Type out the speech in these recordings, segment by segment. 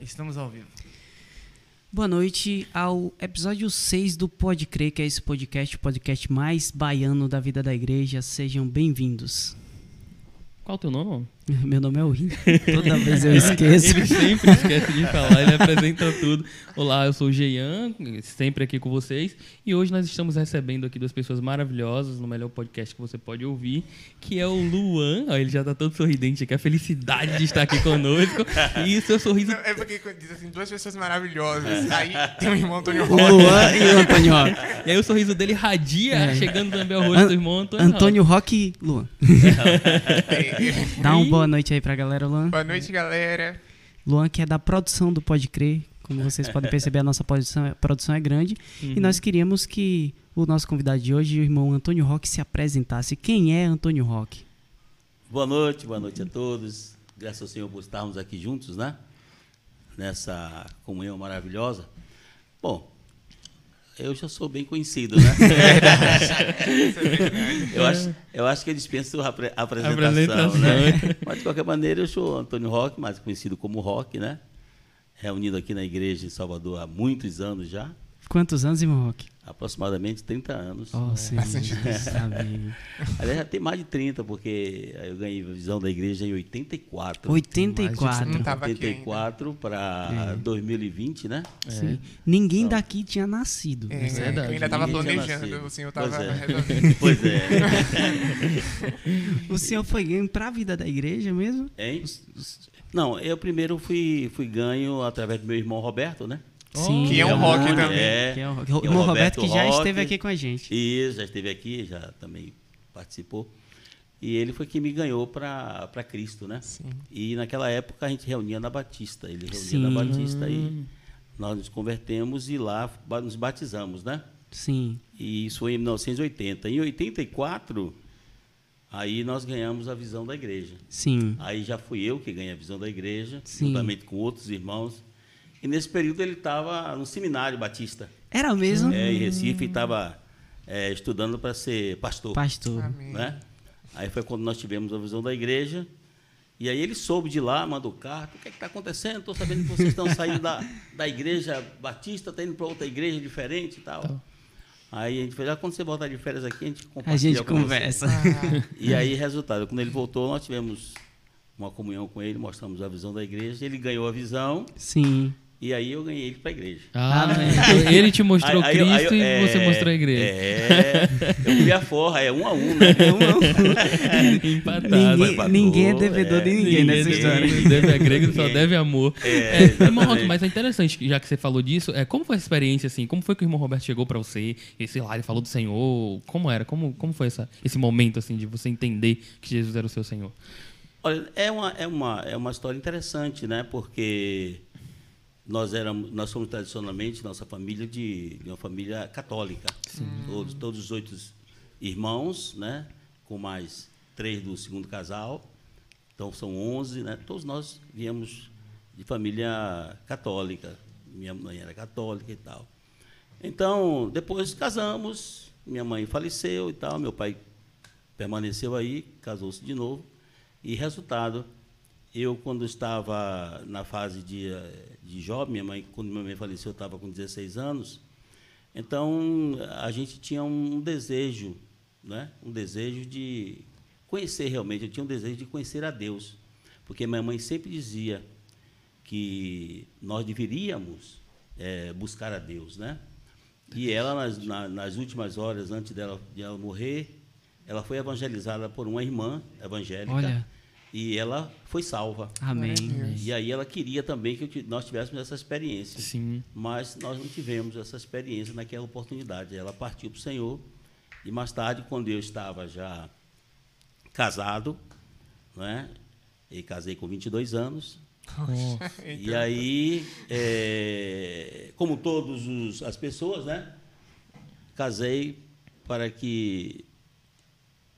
estamos ao vivo. Boa noite ao episódio 6 do Pode Crer, que é esse podcast, o podcast mais baiano da vida da igreja. Sejam bem-vindos. Qual o teu nome? Meu nome é Win. Toda vez eu esqueço. Ele sempre esquece de falar, ele apresenta tudo. Olá, eu sou o Jean, sempre aqui com vocês. E hoje nós estamos recebendo aqui duas pessoas maravilhosas no melhor podcast que você pode ouvir, que é o Luan. Ó, ele já tá todo sorridente aqui, a felicidade de estar aqui conosco. E o seu sorriso. Não, é porque diz assim, duas pessoas maravilhosas. Aí tem o irmão Antônio O Rocha. Luan e o Antônio Rock. E aí o sorriso dele radia, É. chegando também ao rosto An- do irmão Antônio. Antônio Rock e Luan. Aí, Dá uma boa noite aí pra galera, Luan. Boa noite, galera. Luan, que é da produção do Pode Crer. Como vocês podem perceber, a nossa produção, produção é grande. Uhum. E nós queríamos que o nosso convidado de hoje, o irmão Antônio Rock, se apresentasse. Quem é Antônio Rock? Boa noite, boa noite a todos. Graças ao Senhor por estarmos aqui juntos, né? Nessa comunhão maravilhosa. Bom, eu já sou bem conhecido, né? eu, acho, eu acho que eu dispenso a apre- apresentação, Apresentação. né? Mas, de qualquer maneira, eu sou Antônio Roque, mais conhecido como Roque, né? Reunido aqui na igreja em Salvador há muitos anos já. Quantos anos, irmão Rock? Aproximadamente 30 anos. Oh. Bastante Amém. Aliás, já tem mais de 30, porque eu ganhei a visão da igreja em 84. 84. Não tava aqui 84 para 2020, né? Sim. Ninguém daqui tinha nascido. É, É verdade. eu ainda tava Ninguém tinha planejando, o senhor tava Pois é. resolvendo. Pois é. O senhor foi ganho pra vida da igreja mesmo? Hein? Não, eu primeiro fui, fui ganho através do meu irmão Roberto, né? Sim. Que é um rock Roberto, também. É, Que é o, que é o irmão Roberto, que já esteve aqui com a gente. E já esteve aqui, já também participou. E ele foi quem me ganhou para Cristo, né? Sim. E naquela época a gente reunia na Batista. Ele reunia Sim. na Batista e nós nos convertemos e lá nos batizamos, né? Sim. E isso foi em 1980. Em 84, aí nós ganhamos a visão da igreja. Sim. Aí já fui eu que ganhei a visão da igreja, Sim. juntamente com outros irmãos. E nesse período ele estava no seminário batista, Era mesmo? é, em Recife, e estava é, estudando para ser pastor. Pastor. Amém. né? Aí foi quando nós tivemos a visão da igreja. E aí ele soube de lá, mandou carta. O que é está acontecendo? Estou sabendo que vocês estão saindo da, da igreja batista, está indo para outra igreja diferente e tal. Aí a gente fez, ah, quando você voltar de férias aqui, a gente compartilha A gente com você." conversa. E aí, resultado, quando ele voltou, nós tivemos uma comunhão com ele, mostramos a visão da igreja, ele ganhou a visão, Sim. E aí eu ganhei ele para a igreja. Ah, então ele te mostrou Aí- aí eu- Cristo aí eu- e você é, mostrou a igreja. É, eu fui a forra, é um a um, né? Empatado. Ninguém, Equador, ninguém é devedor de é, ninguém nessa ninguém- história. Deve a grego, só Ninguém. deve amor. É, irmão Roque, exatamente. mas é interessante, já que você falou disso, é, como foi a experiência, assim? Como foi que o irmão Roberto chegou pra você? E, sei lá, ele falou do Senhor. Como era? Como, como foi essa, esse momento, assim, de você entender que Jesus era o seu Senhor? Olha, é uma, é uma, é uma história interessante, né? Porque nós éramos, nós somos tradicionalmente nossa família de, de uma família católica. Todos, todos os oito irmãos, né? Com mais três do segundo casal. Então são onze, né? Todos nós viemos de família católica. Minha mãe era católica e tal. Então, depois casamos, minha mãe faleceu e tal, meu pai permaneceu aí, casou-se de novo. E resultado, eu quando estava na fase de, eh, de jovem, minha mãe, quando minha mãe faleceu, eu estava com 16 anos, então a gente tinha um desejo, né? um desejo de conhecer realmente, eu tinha um desejo de conhecer a Deus, porque minha mãe sempre dizia que nós deveríamos eh, buscar a Deus, né? E ela, nas, na- nas últimas horas, antes dela, de ela morrer, ela foi evangelizada por uma irmã evangélica Olha. E ela foi salva. Amém. E aí ela queria também que nós tivéssemos essa experiência. Sim. Mas nós não tivemos essa experiência naquela oportunidade. Ela partiu para o Senhor e mais tarde, quando eu estava já casado, né? E casei com 22 anos. E aí, é, como todas as pessoas, né? Casei para que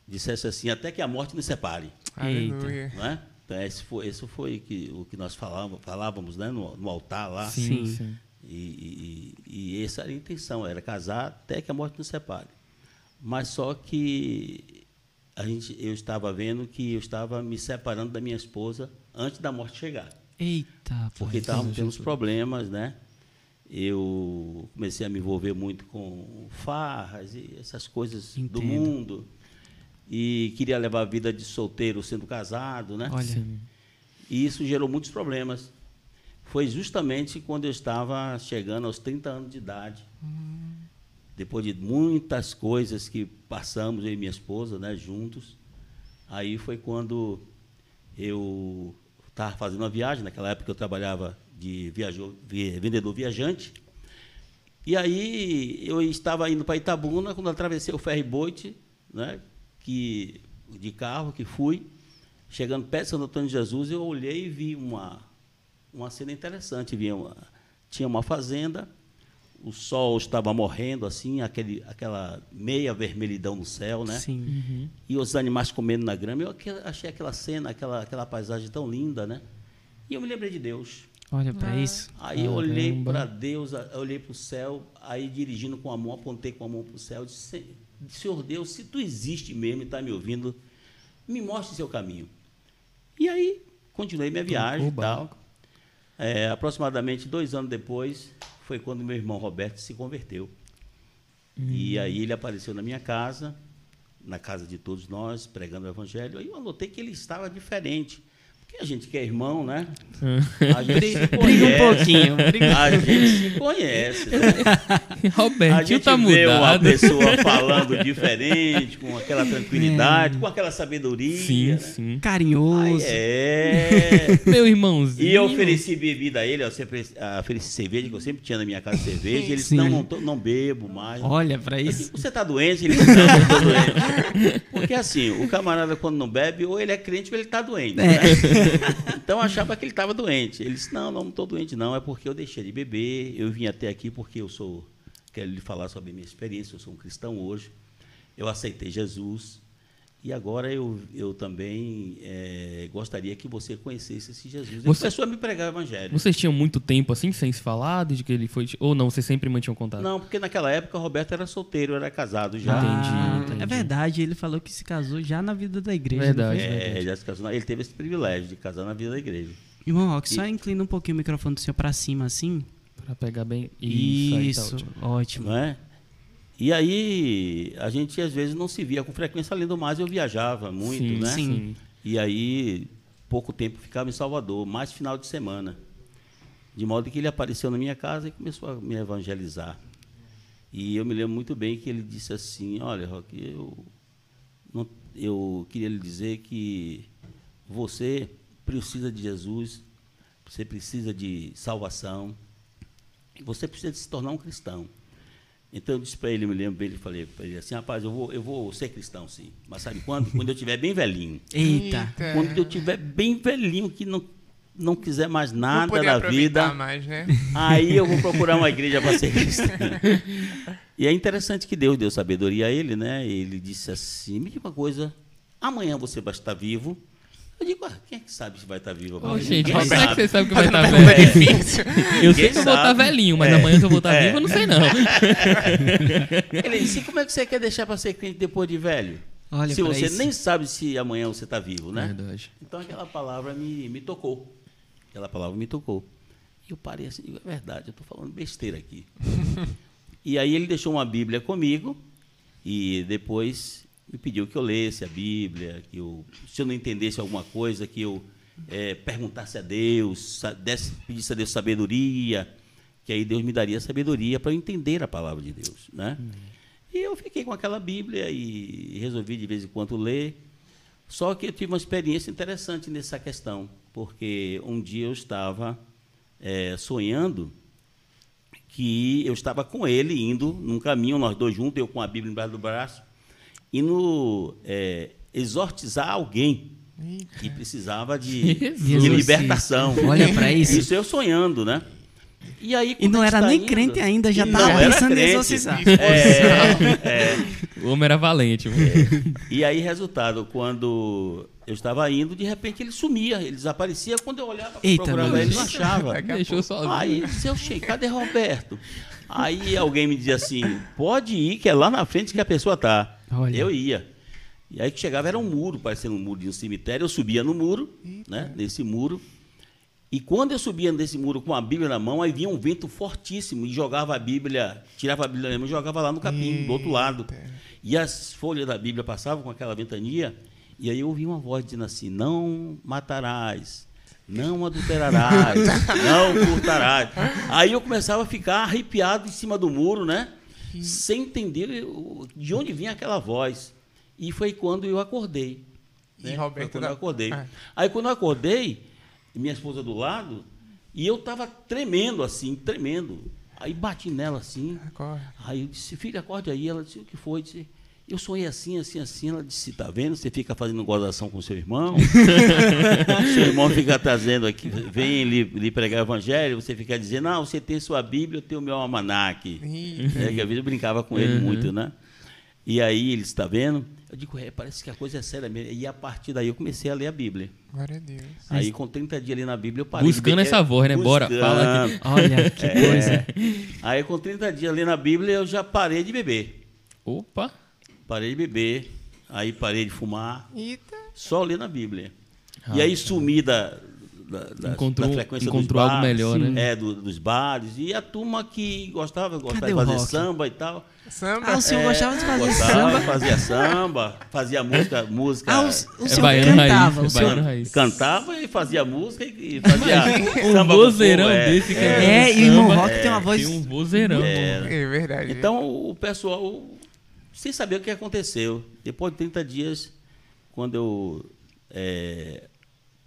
dissesse assim, até que a morte nos separe. Aleluia. Não é? Então, esse foi, esse foi que, o que nós falávamos, falávamos né? no, no altar lá. Sim, Sim. E, e, e essa era a intenção, era casar até que a morte nos separe. Mas só que a gente, eu estava vendo que eu estava me separando da minha esposa antes da morte chegar. Eita, porque estávamos tendo uns problemas, né? Eu comecei a me envolver muito com farras e essas coisas do Entendo. mundo. E queria levar a vida de solteiro sendo casado, né? Olha, E isso gerou muitos problemas. Foi justamente quando eu estava chegando aos 30 anos de idade. Depois de muitas coisas que passamos, eu e minha esposa, né, juntos. Aí foi quando eu estava fazendo uma viagem. Naquela época eu trabalhava de viajou, vi- vendedor viajante. E aí eu estava indo para Itabuna, quando atravessei o ferry-boat, né, que, de carro que fui, chegando perto de Santo Antônio de Jesus, eu olhei e vi uma, uma cena interessante. Vi uma, tinha uma fazenda, o sol estava morrendo, assim, aquele, aquela meia vermelhidão no céu, né? sim. E os animais comendo na grama. Eu achei aquela cena, aquela, aquela paisagem tão linda, né? E eu me lembrei de Deus. Olha pra Ah. isso. Aí eu olhei para Deus, olhei para o céu, aí dirigindo com a mão, apontei com a mão para o céu, disse, "Se- Senhor Deus, se tu existe mesmo e está me ouvindo, me mostre seu caminho. E aí, continuei minha viagem e tal. É, aproximadamente dois anos depois, foi quando meu irmão Roberto se converteu. E Hum. aí ele apareceu na minha casa, na casa de todos nós, pregando o evangelho. Aí eu anotei que ele estava diferente. Porque a gente que é irmão, né? A gente se Briga um conhece. pouquinho. Briga. A gente se conhece. Né? A Robertinho gente tá vê uma mudado. pessoa falando diferente, com aquela tranquilidade, com aquela sabedoria. Sim, né? sim. Carinhoso. é. Meu irmãozinho. E eu ofereci bebida a ele, eu sempre ofereci cerveja, que eu sempre tinha na minha casa cerveja. E ele disse, não, não, tô- não bebo mais. Olha pra isso. digo, Você está doente? Ele disse, não, não estou doente. Porque assim, o camarada quando não bebe, ou ele é crente ou ele está doente. É. né? Então eu achava que ele estava doente. Ele disse, não, não estou doente não, é porque eu deixei de beber, eu vim até aqui porque eu sou, quero lhe falar sobre a minha experiência, eu sou um cristão hoje, eu aceitei Jesus, e agora eu, eu também eh, gostaria que você conhecesse esse Jesus. Ele Você- começou a me pregar o evangelho. Vocês tinham muito tempo assim, sem se falar, desde que ele foi. Ou não, vocês sempre mantinham contato? Não, porque naquela época o Roberto era solteiro, era casado já. Entendi, Ah, entendi. É verdade, ele falou que se casou já na vida da igreja. Verdade. É, já se casou, na- ele teve esse privilégio de casar na vida da igreja. Irmão Rock, só inclina um pouquinho o microfone do senhor pra cima assim. Pra pegar bem. Isso, aí tá ótimo. ótimo. não é? E aí a gente às vezes não se via com frequência, além do mais eu viajava muito, sim, né? Sim. E aí pouco tempo ficava em Salvador, mais final de semana. De modo que ele apareceu na minha casa e começou a me evangelizar. E eu me lembro muito bem que ele disse assim, olha, Roque, eu, não- eu queria lhe dizer que você precisa de Jesus, você precisa de salvação, você precisa de se tornar um cristão. Então eu disse para ele, eu me lembro bem, ele falei para ele assim, rapaz, eu vou, eu vou ser cristão sim. Mas sabe quando? Quando eu estiver bem velhinho. Eita. Quando eu estiver bem velhinho, que não, não quiser mais nada da aproveitar vida, mais, né? aí eu vou procurar uma igreja para ser cristão. E é interessante que Deus deu sabedoria a ele, né? Ele disse assim, me diga uma coisa, amanhã você vai estar vivo. Eu digo, ah, quem é que sabe se vai estar vivo Ô, amanhã? gente, Ninguém como é que você sabe que vai estar Pergunta velho? difícil. Eu sei Ninguém que eu vou estar sabe. velhinho, mas É. amanhã se eu vou estar É. vivo, eu não sei não. Ele disse, como é que você quer deixar para ser crente depois de velho? Olha se você isso. nem sabe se amanhã você está vivo, né? Verdade. Então aquela palavra me, me tocou. Aquela palavra me tocou. E eu parei assim, digo, é verdade, eu estou falando besteira aqui. e aí ele deixou uma Bíblia comigo e depois me pediu que eu lesse a Bíblia, que eu, se eu não entendesse alguma coisa, que eu eh, perguntasse a Deus, desse, pedisse a Deus sabedoria, que aí Deus me daria sabedoria para eu entender a palavra de Deus, né? E eu fiquei com aquela Bíblia e resolvi de vez em quando ler. Só que eu tive uma experiência interessante nessa questão, porque um dia eu estava eh, sonhando que eu estava com ele indo num caminho, nós dois juntos, eu com a Bíblia embaixo do braço, indo eh, exortizar alguém que precisava de, de libertação. Olha pra isso. Isso eu sonhando, né? E, aí, E não era tá nem indo- crente ainda, já E tava não era pensando em exorcizar. É, é. O homem era valente. mano. E aí, resultado, quando eu estava indo, de repente ele sumia, ele desaparecia. Quando eu olhava, Eita, procurava ele, não achava. Deixou sozinho. Aí, seu cheio, cadê Roberto? Aí alguém me dizia assim, pode ir, que é lá na frente que a pessoa tá. Olha. Eu ia. E aí que chegava era um muro, parecendo um muro de um cemitério. Eu subia no muro, né? Nesse muro. E quando eu subia nesse muro com a Bíblia na mão, aí vinha um vento fortíssimo e jogava a Bíblia, tirava a Bíblia minha mão e jogava lá no capim, do outro lado. E as folhas da Bíblia passavam com aquela ventania, e aí eu ouvi uma voz dizendo assim: Não matarás, não adulterarás, não furtarás. Aí eu começava a ficar arrepiado em cima do muro, né? Sem entender de onde vinha aquela voz. E foi quando eu acordei. E né? Roberto Foi quando da- eu acordei. Ah. Aí quando eu acordei, minha esposa do lado, e eu estava tremendo assim, tremendo. Aí bati nela assim. Acorda. Aí eu disse, filha, acorde aí. Ela disse, o que foi? Eu disse, eu sonhei assim, assim, assim. Ela disse, tá vendo? Você fica fazendo gozação com seu irmão. seu irmão fica trazendo aqui, vem lhe, lhe pregar o evangelho, você fica dizendo, não, você tem sua Bíblia, eu tenho o meu almanaque. Ih, É, que às vezes eu brincava com ele muito, né? E aí ele está vendo? Eu digo, é, parece que a coisa é séria mesmo. E a partir daí eu comecei a ler a Bíblia. Glória a Deus. Aí com 30 dias ali na Bíblia eu parei. de Buscando essa voz, né? Bora, fala aqui. Olha, que É. coisa. Aí com 30 dias ali na Bíblia eu já parei de beber. Opa! Parei de beber, aí parei de fumar, Eita. só ler na Bíblia. e aí sumi da, da, da- Encontrou- da frequência encontrou dos algo bares, melhor, né? É, do- dos bares. E a turma que gostava, gostava Cadê de o fazer samba e tal. Samba. Ah, o senhor gostava de fazer Gostava, samba? fazia samba, fazia música, música. Ah, o, o É senhor baiano cantava. raiz, o é senhor... raiz. Cantava e fazia música e e fazia Um samba com vozeirão fogo, é. desse, cara. É, e no rock tem uma voz... Tem um vozeirão. É verdade. Então o pessoal, sem saber o que aconteceu, depois de 30 dias, quando eu é,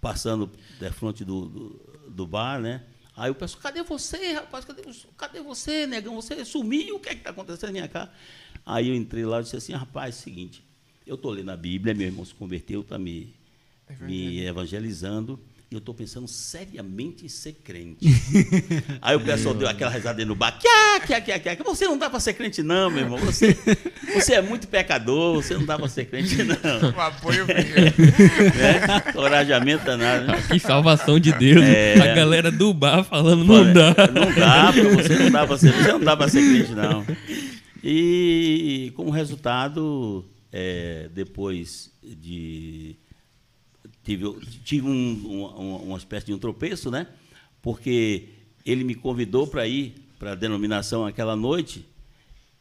passando da frente do, do, do bar, né? Aí o pessoal, cadê você, rapaz? Cadê, você? cadê você, negão? Você sumiu? O que é que está acontecendo na minha casa? Aí eu entrei lá e disse assim, rapaz, é o seguinte, eu estou lendo a Bíblia, meu irmão se converteu, está me, me evangelizando, eu estou pensando seriamente em ser crente. Aí o pessoal deu aquela risada dentro do bar. Kia, kia, kia, kia. Você não dá para ser crente, não, meu irmão. Você, você é muito pecador, você não dá para ser crente, não. O apoio veio. Né? Corajamento danado. né? Que salvação de Deus. É. A galera do bar falando, não dá. Não dá, porque você não dá para ser, você não dá para ser crente, não. E como resultado, é, depois de tive, tive um, um- uma espécie de um tropeço, né? Porque ele me convidou para ir para a denominação aquela noite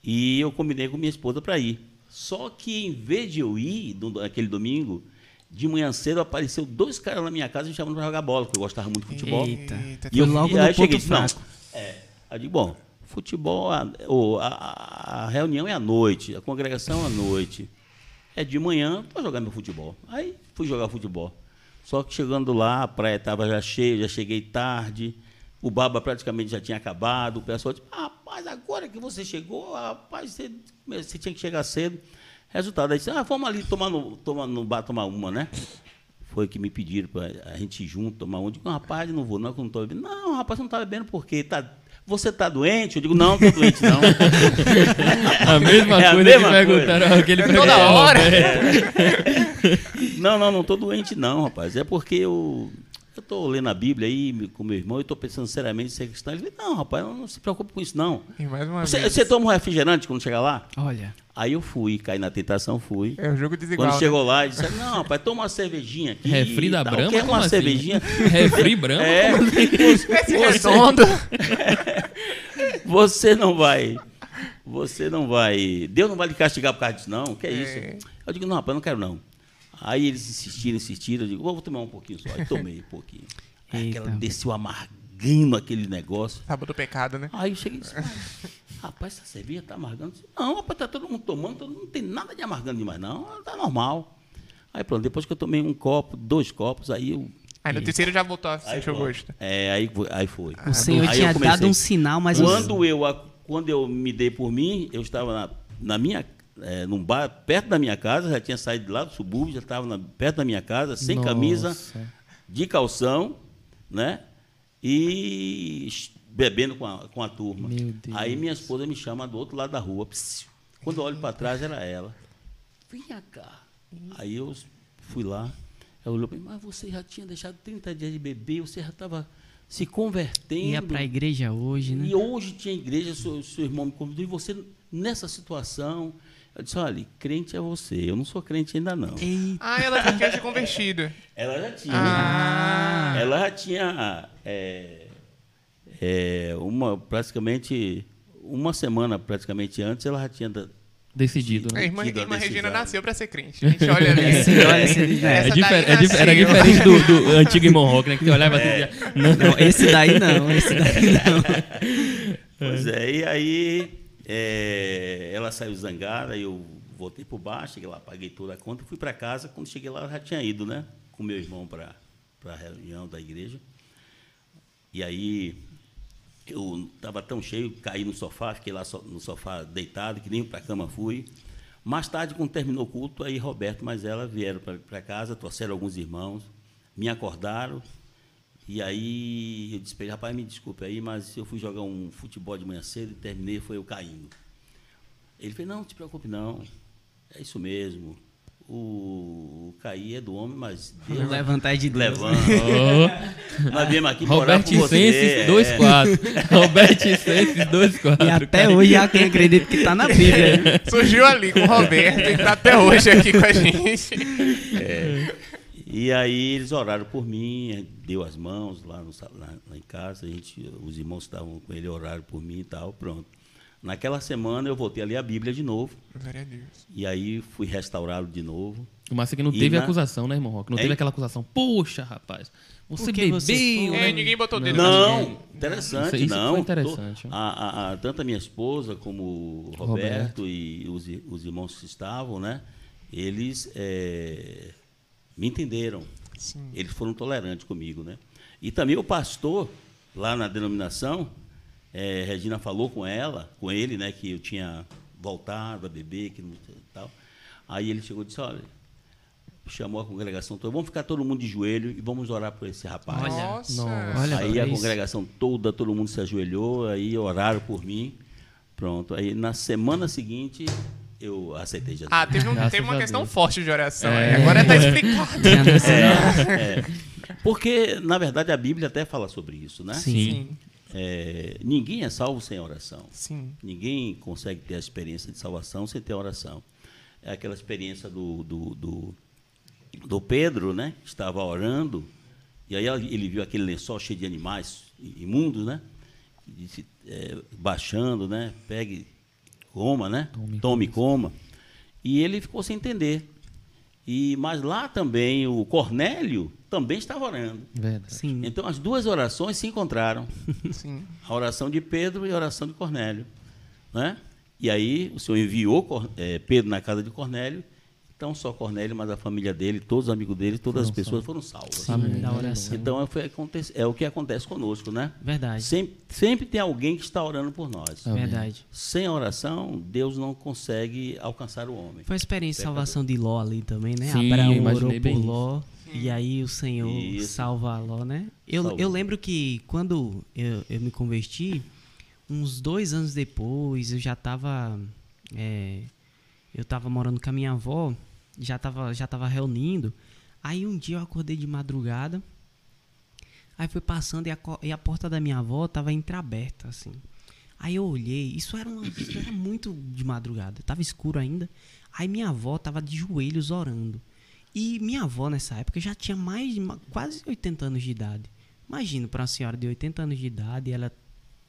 e eu combinei com minha esposa para ir. Só que em vez de eu ir no- naquele domingo, de manhã cedo apareceu dois caras na minha casa me chamando para jogar bola, porque eu gostava muito de futebol. Eita. E eu logo fui- no aí eu cheguei e não, fraco. É, aí eu digo, bom, futebol, a- a- a reunião é à noite, a congregação é à noite. É de manhã para jogar meu futebol. Aí fui jogar futebol. Só que chegando lá, a praia estava já cheia, já cheguei tarde, o baba praticamente já tinha acabado, o pessoal disse, rapaz, agora que você chegou, rapaz, você, você tinha que chegar cedo. Resultado, aí disse, ah, vamos ali tomar no, tomar no bar tomar uma, né? Foi que me pediram para a gente ir junto tomar uma. Eu digo, rapaz, não vou, não, que eu não estou bebendo. Não, rapaz, você não está bebendo por quê? Você está doente? Eu digo, não, não estou doente, não. A mesma É a coisa mesma que perguntaram aquele É toda hora. Roberto. não, não, não estou doente, não, rapaz. É porque eu estou lendo a Bíblia aí com meu irmão e estou pensando seriamente em ser cristão. Ele disse, não, rapaz, não se preocupe com isso, não. E mais uma Você, vez. você toma um refrigerante quando chegar lá? Olha, Aí eu fui, caí na tentação, fui. É o jogo desigual. Quando né? chegou lá, ele disse, não, rapaz, toma uma cervejinha aqui. Refri da. Brahma? Quer uma assim? cervejinha? Refri Brahma? É, Esse você, redondo. você não vai. Você não vai. Deus não vai lhe castigar por causa disso, não. Que é isso? É. Eu digo, não, rapaz, eu não quero, não. Aí eles insistiram, insistiram. Eu digo, vou tomar um pouquinho só. Aí tomei um pouquinho. Aí Eita. aquela desceu amargando aquele negócio. Sábado do pecado, né? Aí eu cheguei e disse, "Ah, rapaz, essa cerveja tá amargando. Disse, não, rapaz, tá todo mundo tomando, todo mundo não tem nada de amargando demais, não. Tá normal. Aí pronto, depois que eu tomei um copo, dois copos, aí eu. Aí no terceiro já voltou a sentir o gosto. É, aí, aí foi. o senhor Aí tinha dado um sinal, mas... Quando eu, quando eu me dei por mim, eu estava na, na minha, é, num bar perto da minha casa, já tinha saído de lá do subúrbio, já estava perto da minha casa, sem Nossa. camisa, de calção, né? E bebendo com a, com a turma. Aí minha esposa me chama do outro lado da rua. Psiu. Quando eu olho para trás, era ela. Vem cá. Aí eu fui lá. Ela olhou para mim, mas você já tinha deixado 30 dias de beber, você já estava se convertendo. Ia pra igreja hoje, né? E hoje tinha igreja, seu, seu irmão me convidou, e você nessa situação. Eu disse, olha, crente é você, eu não sou crente ainda não. Eita. Ah, ela já tinha se convertido. Ela já tinha. Ah. Ela já tinha é, é, uma, praticamente, uma semana praticamente antes, ela já tinha da- Decidido, A né? irmã, a irmã Regina decisão. nasceu pra ser crente. A gente olha ali. É, sim, olha, esse daí- É, Essa difer- daí é dif- era diferente do, do antigo irmão Rock, né? Que olhava É. dizia, não, Não, esse daí não, esse daí não. Pois é, e aí é, ela saiu zangada, eu voltei por baixo, cheguei lá, paguei toda a conta fui para casa. Quando cheguei lá, eu já tinha ido, né? Com meu irmão para a reunião da igreja. E aí eu estava tão cheio, caí no sofá, fiquei lá no sofá deitado, que nem para a cama fui. Mais tarde, quando terminou o culto, aí Roberto mais ela vieram para casa, trouxeram alguns irmãos, me acordaram. E aí eu disse para ele, rapaz, me desculpe aí, mas eu fui jogar um futebol de manhã cedo e terminei, foi eu caindo. Ele fez, não, não te preocupe não, é isso mesmo. O, o cair é do homem, mas Deus levantar é de Deus. levanta. Ô, Nós viemos aqui Roberto por você. Senses é. 24. Roberto Senses 24. E até hoje há quem acredita que tá na Bíblia. Surgiu ali com o Roberto e tá até hoje aqui com a gente. E aí eles oraram por mim, deu as mãos lá, no lá- lá em casa, a gente, os irmãos que estavam com ele oraram por mim e tal, pronto. Naquela semana eu voltei a ler a Bíblia de novo, Glória a Deus. e aí fui restaurado de novo. O massa é que não E teve na- acusação, né, irmão Rock? Não É. teve aquela acusação. Poxa, rapaz, você bebeu, você foi? né? É, ninguém botou o dedo Não, Isso- interessante, isso não. foi interessante. A, a- a- tanto a minha esposa como o Roberto, Roberto. e os, os irmãos que estavam, né? Eles é, me entenderam. Sim. Eles foram tolerantes comigo, né? E também o pastor, lá na denominação, é, Regina falou com ela, com ele, né? Que eu tinha voltado a beber, que não e tal. Aí ele chegou e disse, olha, chamou a congregação toda, vamos ficar todo mundo de joelho e vamos orar por esse rapaz. Olha, Nossa. nossa. Olha aí a isso. congregação toda, todo mundo se ajoelhou, aí oraram por mim. Pronto. Aí na semana seguinte eu aceitei Jesus. Ah, teve, um- teve uma questão forte de oração. É. Agora tá explicado. Sei. É, porque, na verdade, a Bíblia até fala sobre isso, né? Sim. Sim. É, ninguém é salvo sem oração. Sim. Ninguém consegue ter a experiência de salvação sem ter oração. É aquela experiência do, do, do, do Pedro, né? que Estava orando, e aí ele viu aquele lençol cheio de animais imundos, né? E disse, é, baixando, né? Pegue, coma, né? Tome, Tome, coma. E ele ficou sem entender. E, mas lá também o Cornélio também estava orando. Verdade. Sim. Então as duas orações se encontraram. Sim. A oração de Pedro e a oração de Cornélio. Né? E aí o Senhor enviou eh, Pedro na casa de Cornélio. Então só Cornélio, mas a família dele, todos os amigos dele, todas as Foram pessoas foram salvas. Sim, Amém. da oração. Então é, foi aconte- é o que acontece conosco, né? Verdade. Sempre, sempre tem alguém que está orando por nós. Amém. Verdade. Sem a oração, Deus não consegue alcançar o homem. Foi a experiência de salvação de Ló ali também, né? Sim, Abraão orou por bem Ló. E aí o Senhor Isso. salva Ló, né? Eu, eu lembro que quando eu, eu me converti, uns dois anos depois, eu já tava. é, eu tava morando com a minha avó, já tava, já tava reunindo. Aí um dia eu acordei de madrugada. Aí fui passando e a, e a porta da minha avó tava entreaberta, assim. Aí eu olhei, isso era, uma, isso era muito de madrugada, tava escuro ainda. Aí minha avó tava de joelhos orando. E minha avó nessa época já tinha mais de quase 80 anos de idade. Imagina, para uma senhora de 80 anos de idade, ela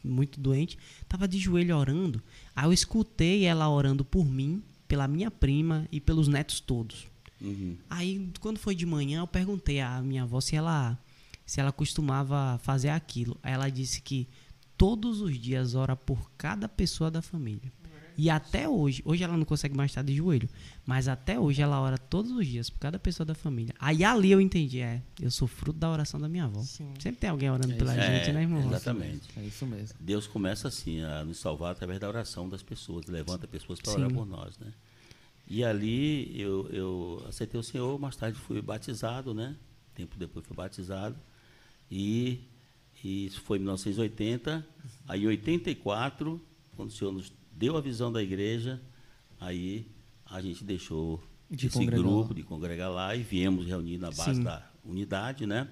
muito doente, tava de joelho orando. Aí eu escutei ela orando por mim, pela minha prima e pelos netos todos. Uhum. Aí, quando foi de manhã, eu perguntei à minha avó se ela, se ela costumava fazer aquilo. Aí ela disse que todos os dias ora por cada pessoa da família. E até hoje, hoje ela não consegue mais estar de joelho, mas até hoje ela ora todos os dias por cada pessoa da família. Aí ali eu entendi, é, eu sou fruto da oração da minha avó. Sim. Sempre tem alguém orando É pela isso. gente, É, né, irmão? Exatamente. É isso mesmo. Deus começa assim a nos salvar através da oração das pessoas, levanta pessoas para orar por nós, né? E ali eu, eu aceitei o Senhor, mais tarde fui batizado, né? Tempo depois fui batizado e, e isso foi em 1980. Aí em 84, quando o Senhor nos deu a visão da igreja, aí a gente deixou De esse congregar grupo de congregar lá e viemos reunir na base Sim. da unidade, né?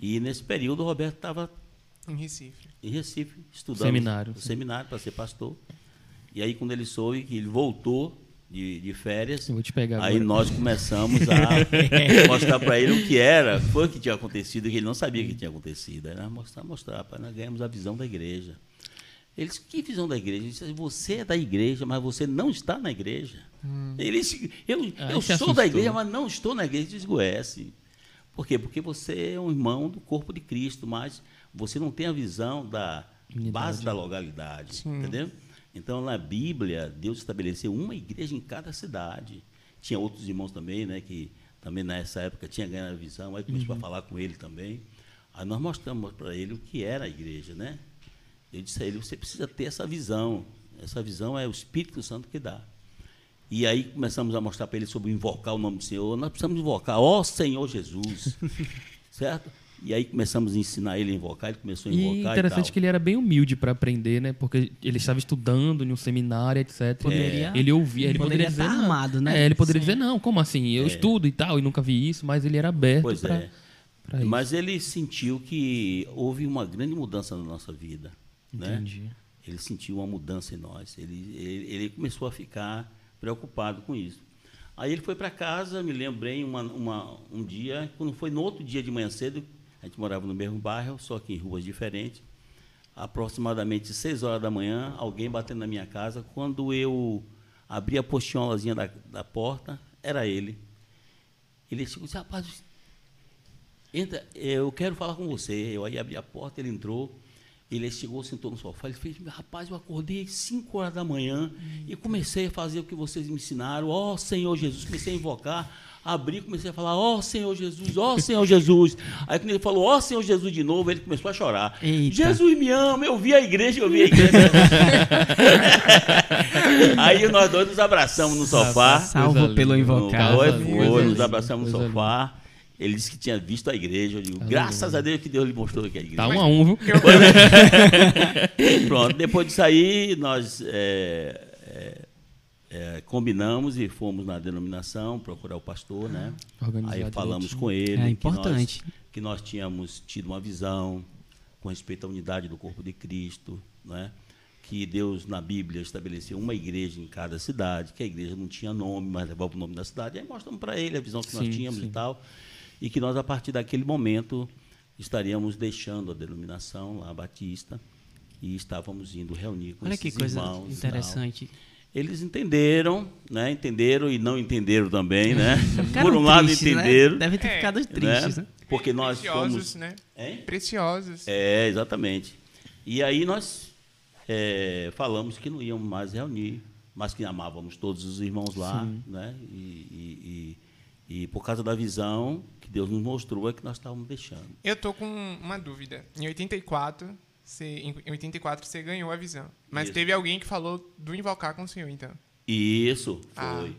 E nesse período o Roberto estava Em Recife. em Recife, estudando Seminário, sim. seminário para ser pastor. E aí, quando ele soube que ele voltou, de, de férias. Eu vou te pegar Aí agora. nós começamos a mostrar para ele o que era, foi o que tinha acontecido, que ele não sabia que tinha acontecido. Aí nós mostrar, mostrar, para nós ganhamos a visão da igreja. Ele disse, que visão da igreja? Ele disse, você é da igreja, mas você não está na igreja. Ele disse, eu, Ah, eu sou assustou. da igreja, mas não estou na igreja. Ele disse, é, sim. Por quê? Porque você é um irmão do corpo de Cristo, mas você não tem a visão da Unidade. base da legalidade, entendeu? Então, na Bíblia, Deus estabeleceu uma igreja em cada cidade. Tinha outros irmãos também, né, que também nessa época tinha ganhado a visão, aí começou a falar com ele também. Aí nós mostramos para ele o que era a igreja, né? Eu disse a ele, você precisa ter essa visão. Essa visão é o Espírito Santo que dá. E aí começamos a mostrar para ele sobre invocar o nome do Senhor. Nós precisamos invocar, ó Senhor Jesus. certo? E aí começamos a ensinar ele a invocar, ele começou a invocar E e, interessante tal. que ele era bem humilde para aprender, né? Porque ele estava estudando em um seminário, etc. Poderia- ele ouvia, ele poderia poderia dizer tá armado, né? É, ele poderia Sim. dizer não, como assim? Eu estudo e tal, e nunca vi isso, mas ele era aberto Pois para é. isso. Mas ele sentiu que houve uma grande mudança na nossa vida. Né? Entendi. Ele sentiu uma mudança em nós. Ele, ele, ele começou a ficar preocupado com isso. Aí ele foi para casa, me lembrei uma, uma, um dia, quando foi no outro dia de manhã cedo, a gente morava no mesmo bairro, só que em ruas diferentes. Aproximadamente seis horas da manhã, alguém batendo na minha casa. Quando eu abri a postinholazinha da, da porta, era ele. Ele chegou e disse, rapaz, Entra, eu quero falar com você. Eu aí abri a porta, ele entrou. Ele chegou, sentou no sofá. Ele fez, rapaz, eu acordei às 5 horas da manhã e comecei a fazer o que vocês me ensinaram. Ó Senhor Jesus, comecei a invocar, abri, comecei a falar, ó Senhor Jesus, ó Senhor Jesus. Aí quando ele falou, ó Senhor Jesus de novo, ele começou a chorar. Eita. Jesus me ama, eu vi a igreja, eu vi a igreja. aí nós dois nos abraçamos no sofá. Salvo pelo invocado. Foi, foi, nos abraçamos no sofá. Ele disse que tinha visto a igreja. Eu digo, graças a Deus que Deus lhe mostrou que é a igreja. Tá um a um, viu? Pronto, depois disso aí, nós é, é, é, combinamos e fomos na denominação procurar o pastor, né? Organizar Aí falamos direitinho. com ele. É que nós- importante. Que nós, tínhamos tido uma visão com respeito à unidade do corpo de Cristo, né? que Deus na Bíblia estabeleceu uma igreja em cada cidade, que a igreja não tinha nome, mas levava o nome da cidade. Aí mostramos para ele a visão que Sim, nós tínhamos sim. e tal, e que nós, a partir daquele momento, estaríamos deixando a denominação lá, a Batista, e estávamos indo reunir com Olha esses que coisa irmãos. tal. interessante. Eles entenderam, né? Entenderam e não entenderam também, né? Por um lado tristes, né? entenderam, Deve ter É. ficado tristes, né? Porque nós Preciosos, fomos né? Hein? Preciosos. É, exatamente. E aí nós é, falamos que não íamos mais reunir, mas que amávamos todos os irmãos lá, né? E, e- e- e por causa da visão que Deus nos mostrou é que nós estávamos deixando. Eu tô com uma dúvida. Em 84, você, em 84 você ganhou a visão. Mas Isso. teve alguém que falou do invocar com o senhor, então. Isso, Ah. foi.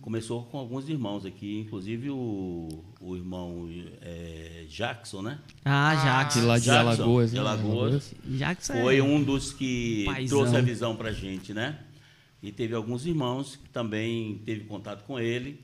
Começou com alguns irmãos aqui, inclusive o, o irmão é, Jackson, né? Ah, De Jackson. lá de Jackson, Alagoas. de né? Alagoas. Jackson Foi é... um dos que Paizão. trouxe a visão para a gente, né? E teve alguns irmãos que também teve contato com ele.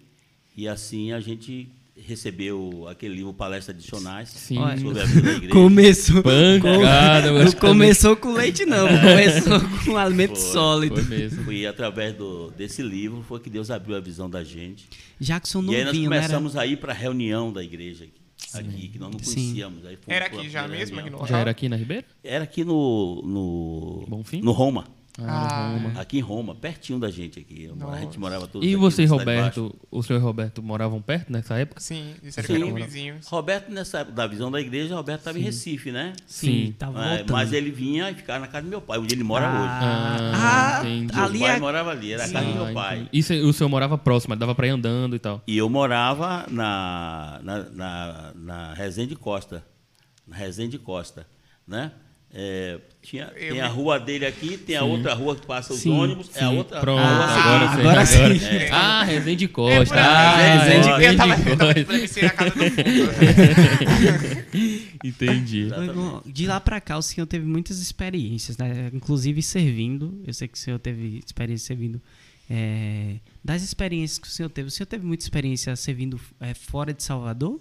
E assim a gente recebeu aquele livro Palestras Adicionais Sim. Sobre a vida da igreja. Começou. Pancada, Não mas começou com leite, não. Começou com alimento Foi, sólido. Foi mesmo. Foi através do, desse livro foi que Deus abriu a visão da gente. Jackson e aí nós novinho, né? Era- começamos a ir para a reunião da igreja aqui, aqui, que nós não Sim. conhecíamos. Aí Era aqui já mesmo, aqui no. Já era aqui na Ribeira? Era aqui no, no, Bonfim? no Roma. Ah. Roma. Aqui em Roma, pertinho da gente aqui. A gente morava todos E aqui você e. Roberto, o senhor e Roberto moravam perto nessa época? Sim, que eram vizinhos. Roberto, nessa época da visão da igreja, Roberto estava em Recife, né? Sim, Sim. tava É, voltando. mas ele vinha e ficava na casa do meu pai, onde ele mora hoje. Ah, entendi. Meu ali pai é... morava ali, era a casa do Ah, meu pai. entendi. E o senhor morava próximo, dava pra ir andando e tal. E eu morava na, na, na, na Resende Costa. Na Resende Costa, né? É, tinha, Eu tem a rua dele aqui, tem a outra rua que passa os Sim, ônibus, é a Sim, outra Pronto, a rua agora, seguinte. sim. agora sim. É. Ah, Resende É, Costa. aí, ah, Resende eu Resende tava, eu tava Costa. a casa do fundo. Entendi. De lá pra cá, o senhor teve muitas experiências, né? Inclusive servindo. Eu sei que o senhor teve experiência servindo. é, das experiências que o senhor teve, o senhor teve muita experiência servindo é, fora de Salvador?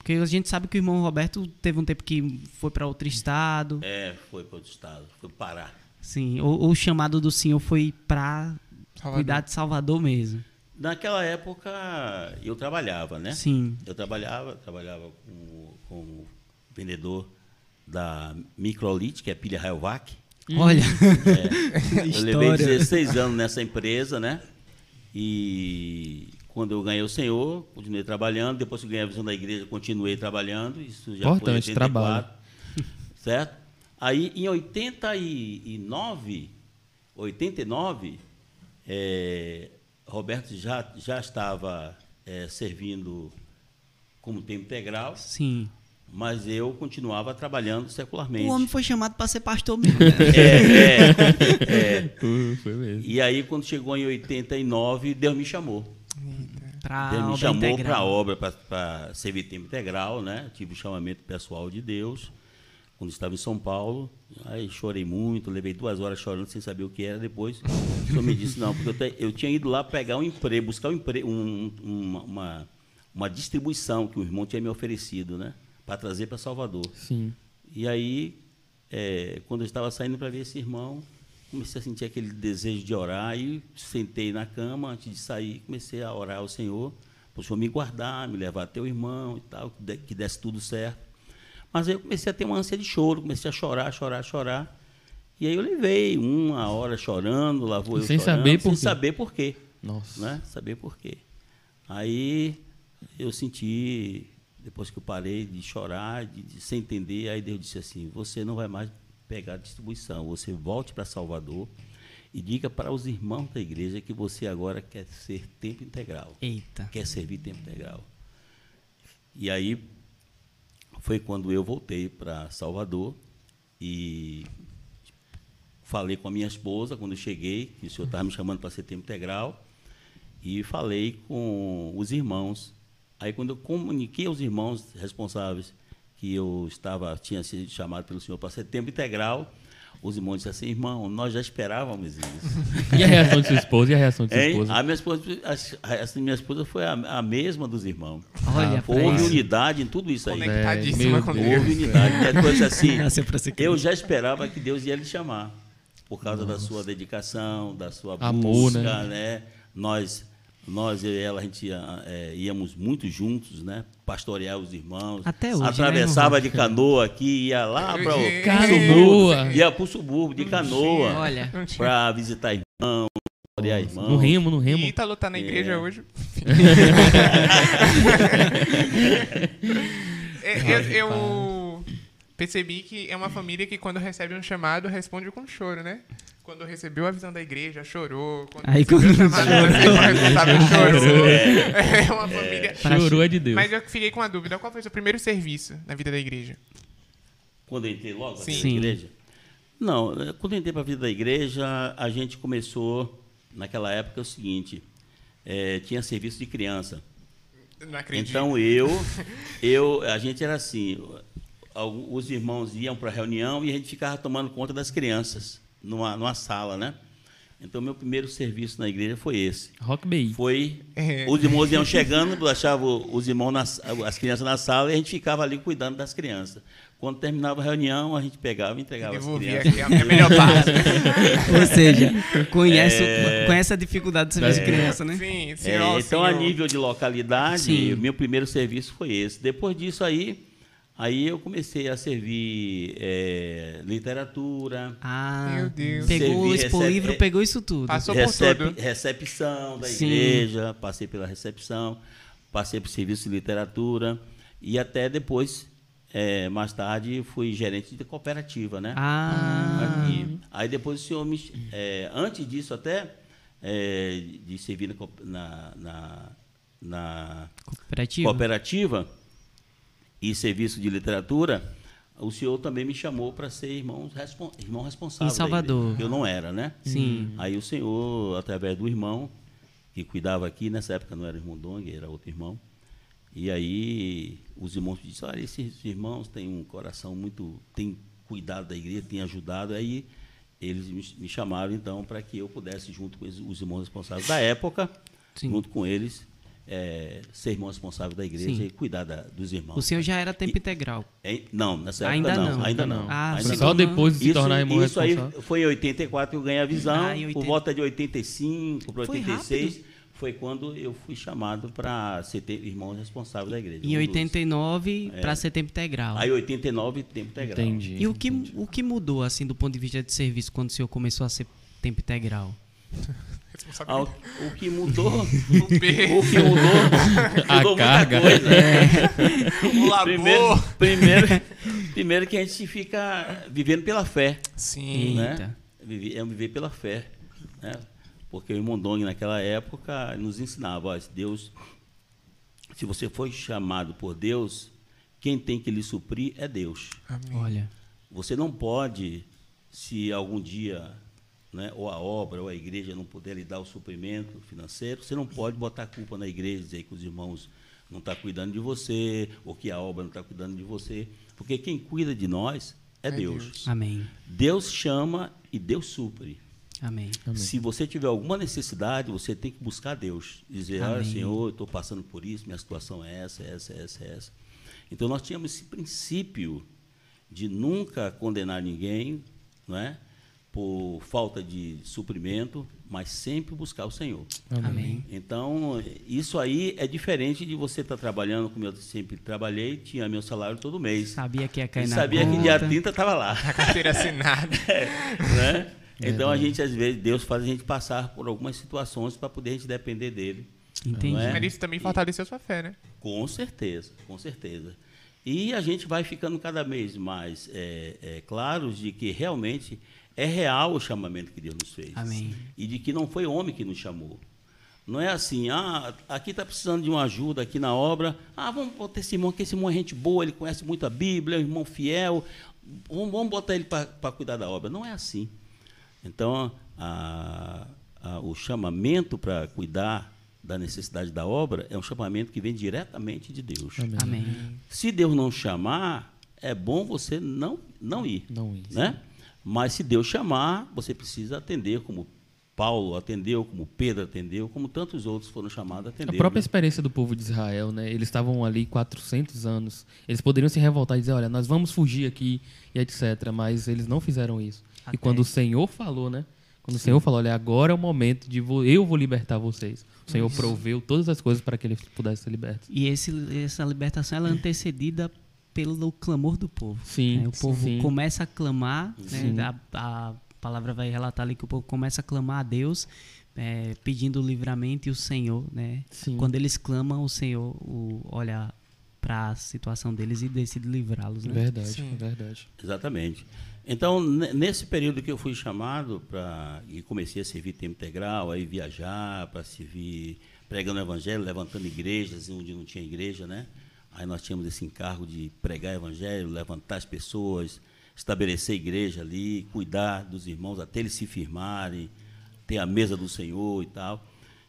Porque a gente sabe que o irmão Roberto teve um tempo que foi pra outro estado. É, foi para outro estado, foi Pará. Sim, ou, ou o chamado do senhor foi pra Salvador. cuidar de Salvador mesmo. Naquela época eu trabalhava, né? Sim. Eu trabalhava, trabalhava como, como vendedor da Microlit, que é pilha Rayovac. Olha, É, eu levei História. 16 anos nessa empresa, né? E quando eu ganhei o Senhor, continuei trabalhando. Depois que eu ganhei a visão da igreja, continuei trabalhando. Isso já Importante, foi em 84, trabalho. certo? Aí, em 89, 89, é, Roberto já, já estava é, servindo como tempo integral, sim. mas eu continuava trabalhando secularmente. O homem foi chamado para ser pastor mesmo. né? É, é, é. Foi, foi mesmo. E aí, quando chegou em 89, Deus me chamou. Pra Deus me chamou para a obra, para servir tempo integral, né? Tive o chamamento pessoal de Deus, quando estava em São Paulo. Aí chorei muito, levei duas horas chorando sem saber o que era. Depois, o senhor me disse, não, porque eu, te- eu tinha ido lá pegar um emprego, buscar um emprego, um- uma, uma, uma distribuição que o irmão tinha me oferecido, né? Para trazer para Salvador. Sim. E aí, é, quando eu estava saindo para ver esse irmão, comecei a sentir aquele desejo de orar e sentei na cama antes de sair, comecei a orar ao Senhor, para o Senhor me guardar, me levar até o irmão e tal, que de- que desse tudo certo. Mas aí eu comecei a ter uma ânsia de choro, comecei a chorar, chorar, chorar. E aí eu levei uma hora chorando, lá vou E eu sem chorando, saber por sem quê. saber por quê Nossa. né? Saber por quê. Aí eu senti, depois que eu parei de chorar, de, de sem entender, aí Deus disse assim: você não vai mais pegar a distribuição, você volte para Salvador e diga para os irmãos da igreja que você agora quer ser tempo integral, Eita. quer servir tempo integral. E aí foi quando eu voltei para Salvador e falei com a minha esposa quando eu cheguei, que o senhor estava me chamando para ser tempo integral, e falei com os irmãos. Aí quando eu comuniquei aos irmãos responsáveis que eu estava tinha sido chamado pelo senhor para ser tempo integral, os irmãos disseram assim, irmão, nós já esperávamos isso. E a reação de sua esposa? E a reação de sua esposa? A minha esposa, a, a minha esposa foi a, a mesma dos irmãos. Olha, Ah, Houve isso. unidade em tudo isso aí. Conectadíssima meu com Deus. Houve unidade. Depois assim, Nasceu pra ser eu já esperava que Deus ia lhe chamar por causa da sua dedicação, da sua Amor, busca, né? né? Nós, nós eu e ela, a gente ia, é, íamos muito juntos, né? Pastorear os irmãos. Até hoje, né, Atravessava irmão? de canoa aqui, ia lá para o. Canoa. ia para o subúrbio de canoa Olha, para visitar irmãos, pastorear irmãos. No remo, no remo. Ítalo tá na igreja É. hoje. É, eu, eu percebi que é uma família que quando recebe um chamado responde com choro, né? Quando recebeu a visão da igreja, chorou. Quando Aí quando responsável, chorou. É. É uma família. Chorou é de Deus. Mas eu fiquei com uma dúvida. Qual foi o seu primeiro serviço na vida da igreja? Quando eu entrei logo Sim. na Sim. igreja? Não, eh, quando eu entrei para a vida da igreja, a gente começou, naquela época, é o seguinte, eh, tinha serviço de criança. Não acredito. Então eu, eu, a gente era assim, os irmãos iam para a reunião e a gente ficava tomando conta das crianças numa, numa sala, né? Então meu primeiro serviço na igreja foi esse. Rock Bay. Foi É. os irmãos iam chegando, deixavam os irmãos nas- as crianças na sala e a gente ficava ali cuidando das crianças. Quando terminava a reunião, a gente pegava e entregava as Devolvia crianças. aqui a melhor parte. ou seja, conhece, É. o- conhece a dificuldade do serviço de criança, né? Sim, sim. É, ó, então, a senhor. nível de localidade, Sim. meu primeiro serviço foi esse. Depois disso aí, aí eu comecei a servir é, literatura, Ah, Meu Deus. pegou recebe- Livro, pegou isso tudo. Passou por recep- tudo. recepção da Sim. igreja, passei pela recepção, passei por serviço de literatura e até depois, é, mais tarde, fui gerente de cooperativa, né? Ah, Aqui. Aí depois o senhor me. é, antes disso, até, é, de servir na, na, na cooperativa. cooperativa e serviço de literatura, o senhor também me chamou para ser irmão, respon, irmão responsável. Em Salvador. eu não era, né? Sim. Aí o senhor, através do irmão, que cuidava aqui, nessa época não era irmão Dong, era outro irmão. E aí os irmãos disseram, olha, esses irmãos têm um coração muito, têm cuidado da igreja, têm ajudado. Aí eles me, chamaram então para que eu pudesse, junto com os, os irmãos responsáveis da época, Sim. junto com eles, eh, ser irmão responsável da igreja Sim. e cuidar da- dos irmãos. O senhor já era tempo E- integral. Não, nessa época Ainda não, não. Ainda não. Ah, ainda Só não. depois de se tornar irmão isso aí responsável. foi em 84 que eu ganhei a visão. Ah, em Por 80. volta de 85 para Foi 86 foi quando eu fui chamado para ser irmão responsável da igreja. Em um dos- 89 para ser tempo integral. Aí 89 tempo integral. Entendi. E o que, o que mudou, assim, do ponto de vista de serviço, quando o senhor começou a ser tempo integral? Ah, o, o que mudou, O que mudou, A mudou carga. muita coisa. o labor. Primeiro, primeiro, primeiro que a gente fica vivendo pela fé. Sim. Né? Viver- É viver pela fé. Né? Porque o irmão Dong, naquela época, nos ensinava: ó, se Deus, se você foi chamado por Deus, quem tem que lhe suprir é Deus. Amém. Olha, Você não pode, se algum dia, né, ou a obra ou a igreja não puder lhe dar o suprimento financeiro, você não pode botar a culpa na igreja, dizer que os irmãos não estão cuidando de você, ou que a obra não está cuidando de você. Porque quem cuida de nós é, É Deus. Deus. amém, Deus chama e Deus supre. amém. Se você tiver alguma necessidade, você tem que buscar Deus. Dizer, Amém. Senhor, eu estou passando por isso, minha situação é essa, essa, essa, essa. Então, nós tínhamos esse princípio de nunca condenar ninguém, não é? Por falta de suprimento, mas sempre buscar o Senhor. Amém. Então, isso aí é diferente de você estar trabalhando, como eu sempre trabalhei, tinha meu salário todo mês. Sabia que ia cair E na sabia conta. que dia 30 estava lá. A carteira assinada. né? Então a gente às vezes Deus faz a gente passar por algumas situações para poder a gente depender dele. Entendi. É? Mas isso também fortaleceu sua fé, né? Com certeza, com certeza. E a gente vai ficando cada vez mais é, é, claros de que realmente é real o chamamento que Deus nos fez. Amém. E de que não foi homem que nos chamou. Não é assim, ah, aqui está precisando de uma ajuda aqui na obra. Ah, vamos botar esse irmão aqui, esse irmão é gente boa, ele conhece muito a Bíblia, é um irmão fiel. Vamos, vamos botar ele para cuidar da obra. Não é assim. Então, a- a- o chamamento para cuidar da necessidade da obra é um chamamento que vem diretamente de Deus. Amém. Se Deus não chamar, é bom você não, não ir. Não ir. Né? Mas se Deus chamar, você precisa atender como Paulo atendeu, como Pedro atendeu, como tantos outros foram chamados a atender. A própria né? experiência do povo de Israel, né? Eles estavam ali 400 anos. Eles poderiam se revoltar e dizer, olha, nós vamos fugir aqui e etc. Mas eles não fizeram isso. Até- E quando o Senhor falou, né? Quando o Senhor falou, olha, agora é o momento de vo- eu vou libertar vocês. O Senhor proveu todas as coisas para que eles pudessem ser libertos. E esse, essa libertação ela é antecedida pelo clamor do povo. Sim, né? O povo sim. começa a clamar, Sim. né? a, a palavra vai relatar ali que o povo começa a clamar a Deus, é, pedindo o livramento e o Senhor, né? Sim. Quando eles clamam, o Senhor o, olha para a situação deles e decide livrá-los, né? Verdade, Sim. verdade. Exatamente. Então, ne- nesse período que eu fui chamado para e comecei a servir tempo integral, aí viajar para servir pregando o evangelho, levantando igrejas onde não tinha igreja, né? Aí nós tínhamos esse encargo de pregar o evangelho, levantar as pessoas, estabelecer igreja ali, cuidar dos irmãos até eles se firmarem, ter a mesa do Senhor e tal.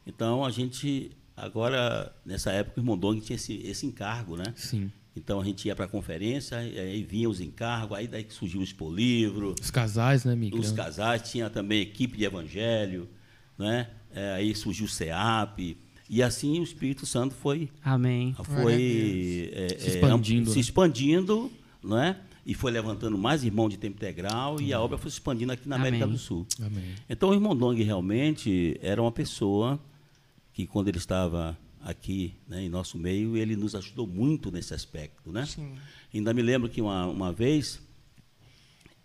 Então a gente agora nessa época o irmão Dong tinha esse, esse encargo, né? Sim. Então a gente ia para a conferência, e aí vinha os encargos, aí daí que surgiu o Expolivro, Os casais, né, Miguel? os casais, tinha também equipe de evangelho, né? É, aí surgiu o CEAP, e assim o Espírito Santo foi, Amém. foi é, Se é, expandindo, se né? expandindo, não é? E foi levantando mais irmãos de tempo integral e a obra foi se expandindo aqui na América Amém. do Sul. Amém. Então o irmão Dong realmente era uma pessoa que quando ele estava aqui né, em nosso meio, ele nos ajudou muito nesse aspecto, né? Sim. Ainda me lembro que uma, uma vez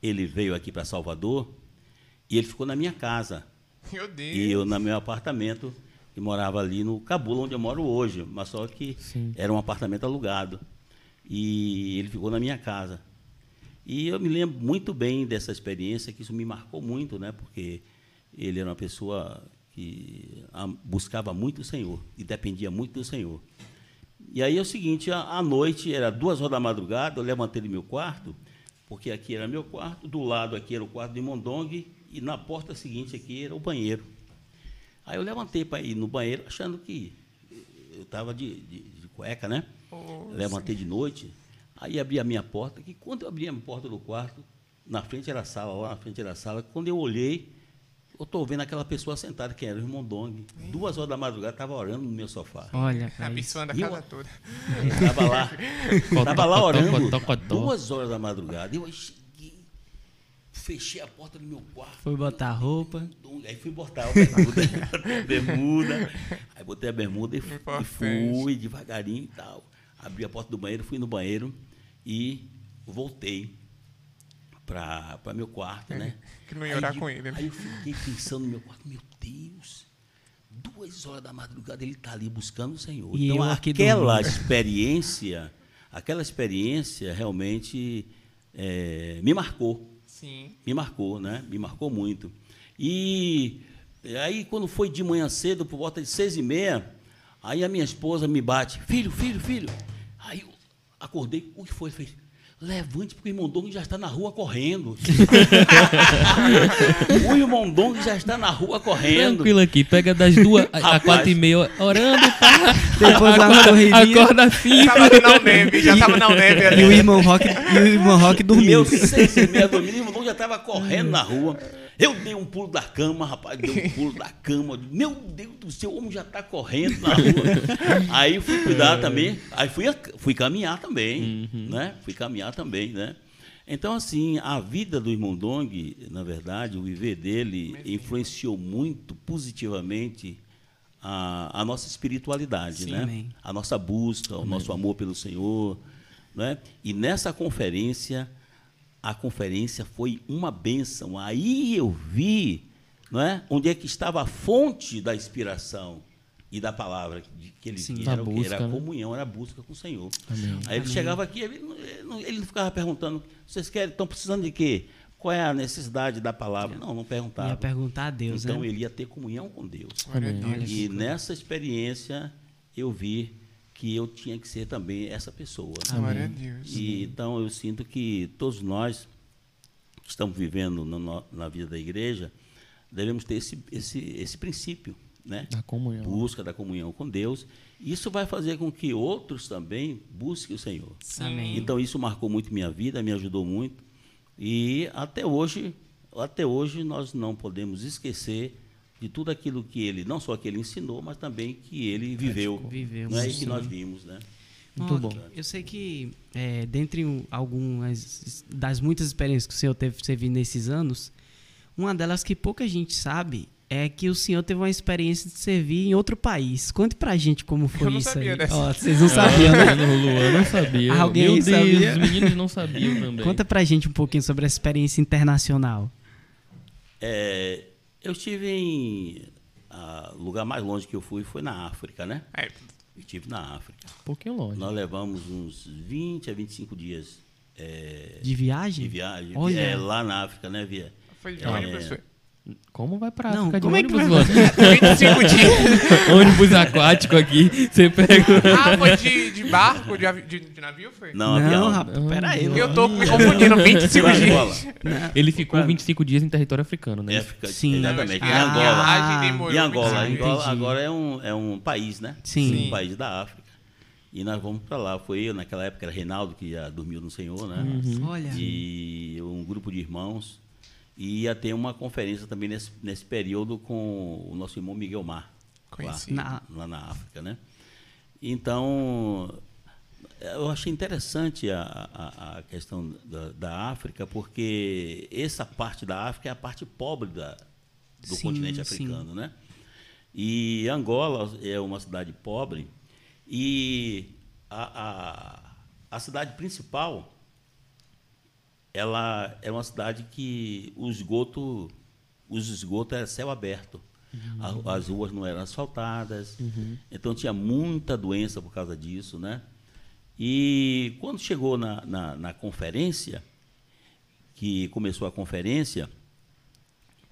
ele veio aqui para Salvador e ele ficou na minha casa Meu Deus. e eu no meu apartamento que morava ali no Cabula, onde eu moro hoje, mas só que Sim. era um apartamento alugado. E ele ficou na minha casa. E eu me lembro muito bem dessa experiência, que isso me marcou muito, né? Porque ele era uma pessoa que buscava muito o Senhor e dependia muito do Senhor. E aí é o seguinte, à noite, era duas horas da madrugada, eu levantei do meu quarto, porque aqui era meu quarto, do lado aqui era o quarto de Mondong, e na porta seguinte aqui era o banheiro. Aí eu levantei para ir no banheiro, achando que eu estava de, de, de cueca, né? Oh, levantei de noite, aí abri a minha porta, que quando eu abri a porta do quarto, na frente era a sala, lá na frente era a sala, quando eu olhei, eu estou vendo aquela pessoa sentada, que era o irmão Dong. Duas horas da madrugada, estava orando no meu sofá. Olha, isso. Abençoando a E eu- casa toda. Estava lá, estava lá orando. Duas horas da madrugada. Eu cheguei, fechei a porta do meu quarto. Foi botar roupa. Aí fui botar a bermuda, a bermuda. Aí botei a bermuda e, e fui devagarinho e tal. Abri a porta do banheiro, fui no banheiro e voltei para meu quarto, né? Que não ia orar Aí- com ele, né? Aí eu fiquei pensando no meu quarto, meu Deus, duas horas da madrugada ele está ali buscando o Senhor. E então aquela dormindo. experiência, aquela experiência realmente eh, me marcou Sim. me marcou, né? Me marcou muito. E aí, quando foi de manhã cedo, por volta de seis e meia, aí a minha esposa me bate, filho, filho, filho. Aí eu acordei, o que foi? Fez, levante, porque o irmão Dong já está na rua correndo. o irmão Dong já está na rua correndo. Tranquilo aqui, pega das duas Rapaz. quatro e meia, orando, pá. Depois da acorda, corridinha. acorda assim. Tava ali na neve, já tava na neve E o ali. irmão Rock, e o irmão Rock E eu, dormiu. seis e meia dormindo, o irmão Dong já estava correndo na rua. Eu dei um pulo da cama, rapaz, dei um pulo da cama. Meu Deus do céu, o homem já está correndo na rua. aí fui cuidar também, aí fui, fui caminhar também, né? Fui caminhar também, né? Então, assim, a vida do irmão Dong, na verdade, o viver dele influenciou muito positivamente a, a nossa espiritualidade, Sim, né? amém. A nossa busca, o nosso amor pelo Senhor, né? E nessa conferência, a conferência foi uma bênção. Aí eu vi não é? onde é que estava a fonte da inspiração e da palavra que, que ele Sim. Era, busca, era a né? comunhão, era a busca com o Senhor. Amém. Aí ele chegava aqui, ele não, ele não- ficava perguntando, vocês querem, estão precisando de quê? Qual é a necessidade da palavra? Não, não perguntava. Ia perguntar a Deus, então né? ele ia ter comunhão com Deus. A Amém. E nessa experiência eu vi que eu tinha que ser também essa pessoa. Glória a Deus. E, então eu sinto que todos nós que estamos vivendo no- no- na vida da igreja devemos ter esse, esse, esse princípio, né? Da comunhão. Busca da comunhão com Deus. Isso vai fazer com que outros também busquem o Senhor. Amém. Então isso marcou muito minha vida, me ajudou muito. E até hoje, até hoje nós não podemos esquecer de tudo aquilo que ele, não só que ele ensinou, mas também que ele viveu, Viveu, né? e que nós vimos, né? Muito Rock, bom. Eu sei que, é, dentre um- algumas das muitas experiências que o senhor teve servindo nesses anos, uma delas que pouca gente sabe é que o senhor teve uma experiência de servir em outro país. Conte pra gente como foi não isso sabia aí. dessa. Ó, vocês não sabiam, né? O Luan não sabia. Alguém Meu Deus, sabia? os meninos não sabiam também. Conta pra gente um pouquinho sobre a experiência internacional. É, eu estive em. O lugar mais longe que eu fui foi na África, né? É, Eu estive na África. Um pouquinho longe. Nós levamos uns 20 a 25 dias é, De viagem? de viagem. Olha. É, lá na África, né, Via? foi de É. ônibus, foi. Como vai pra Não, África como é que ônibus, vai- Luan? 25 dias. ônibus aquático aqui. Você pega. Ah, foi de, de barco, de, avi- de, de navio, foi? Não, Não, avião. rapaz, peraí. Eu tô me confundindo, 25 Foi dias. Ele ficou 25 dias em território africano, né? É, África, Sim. exatamente. Ah, Em a Angola. demorou Em Angola. 25 dias. Angola agora é um, é um país, né? Sim. Um país da África. E nós vamos para lá. Foi eu, naquela época, era Reinaldo, que já dormiu no Senhor, né? Olha. E um grupo de irmãos. E ia ter uma conferência também nesse, nesse período com o nosso irmão Miguel Mar. Conheci. Na- lá na África, né? Então, eu achei interessante a, a, a questão da, da África, porque essa parte da África é a parte pobre da, do Sim, continente sim. africano, né? E Angola é uma cidade pobre e a, a, a cidade principal ela é uma cidade que o esgoto, os esgotos era céu aberto. A- As ruas não eram asfaltadas. Então tinha muita doença por causa disso, né? E quando chegou na, na, na conferência, que começou a conferência,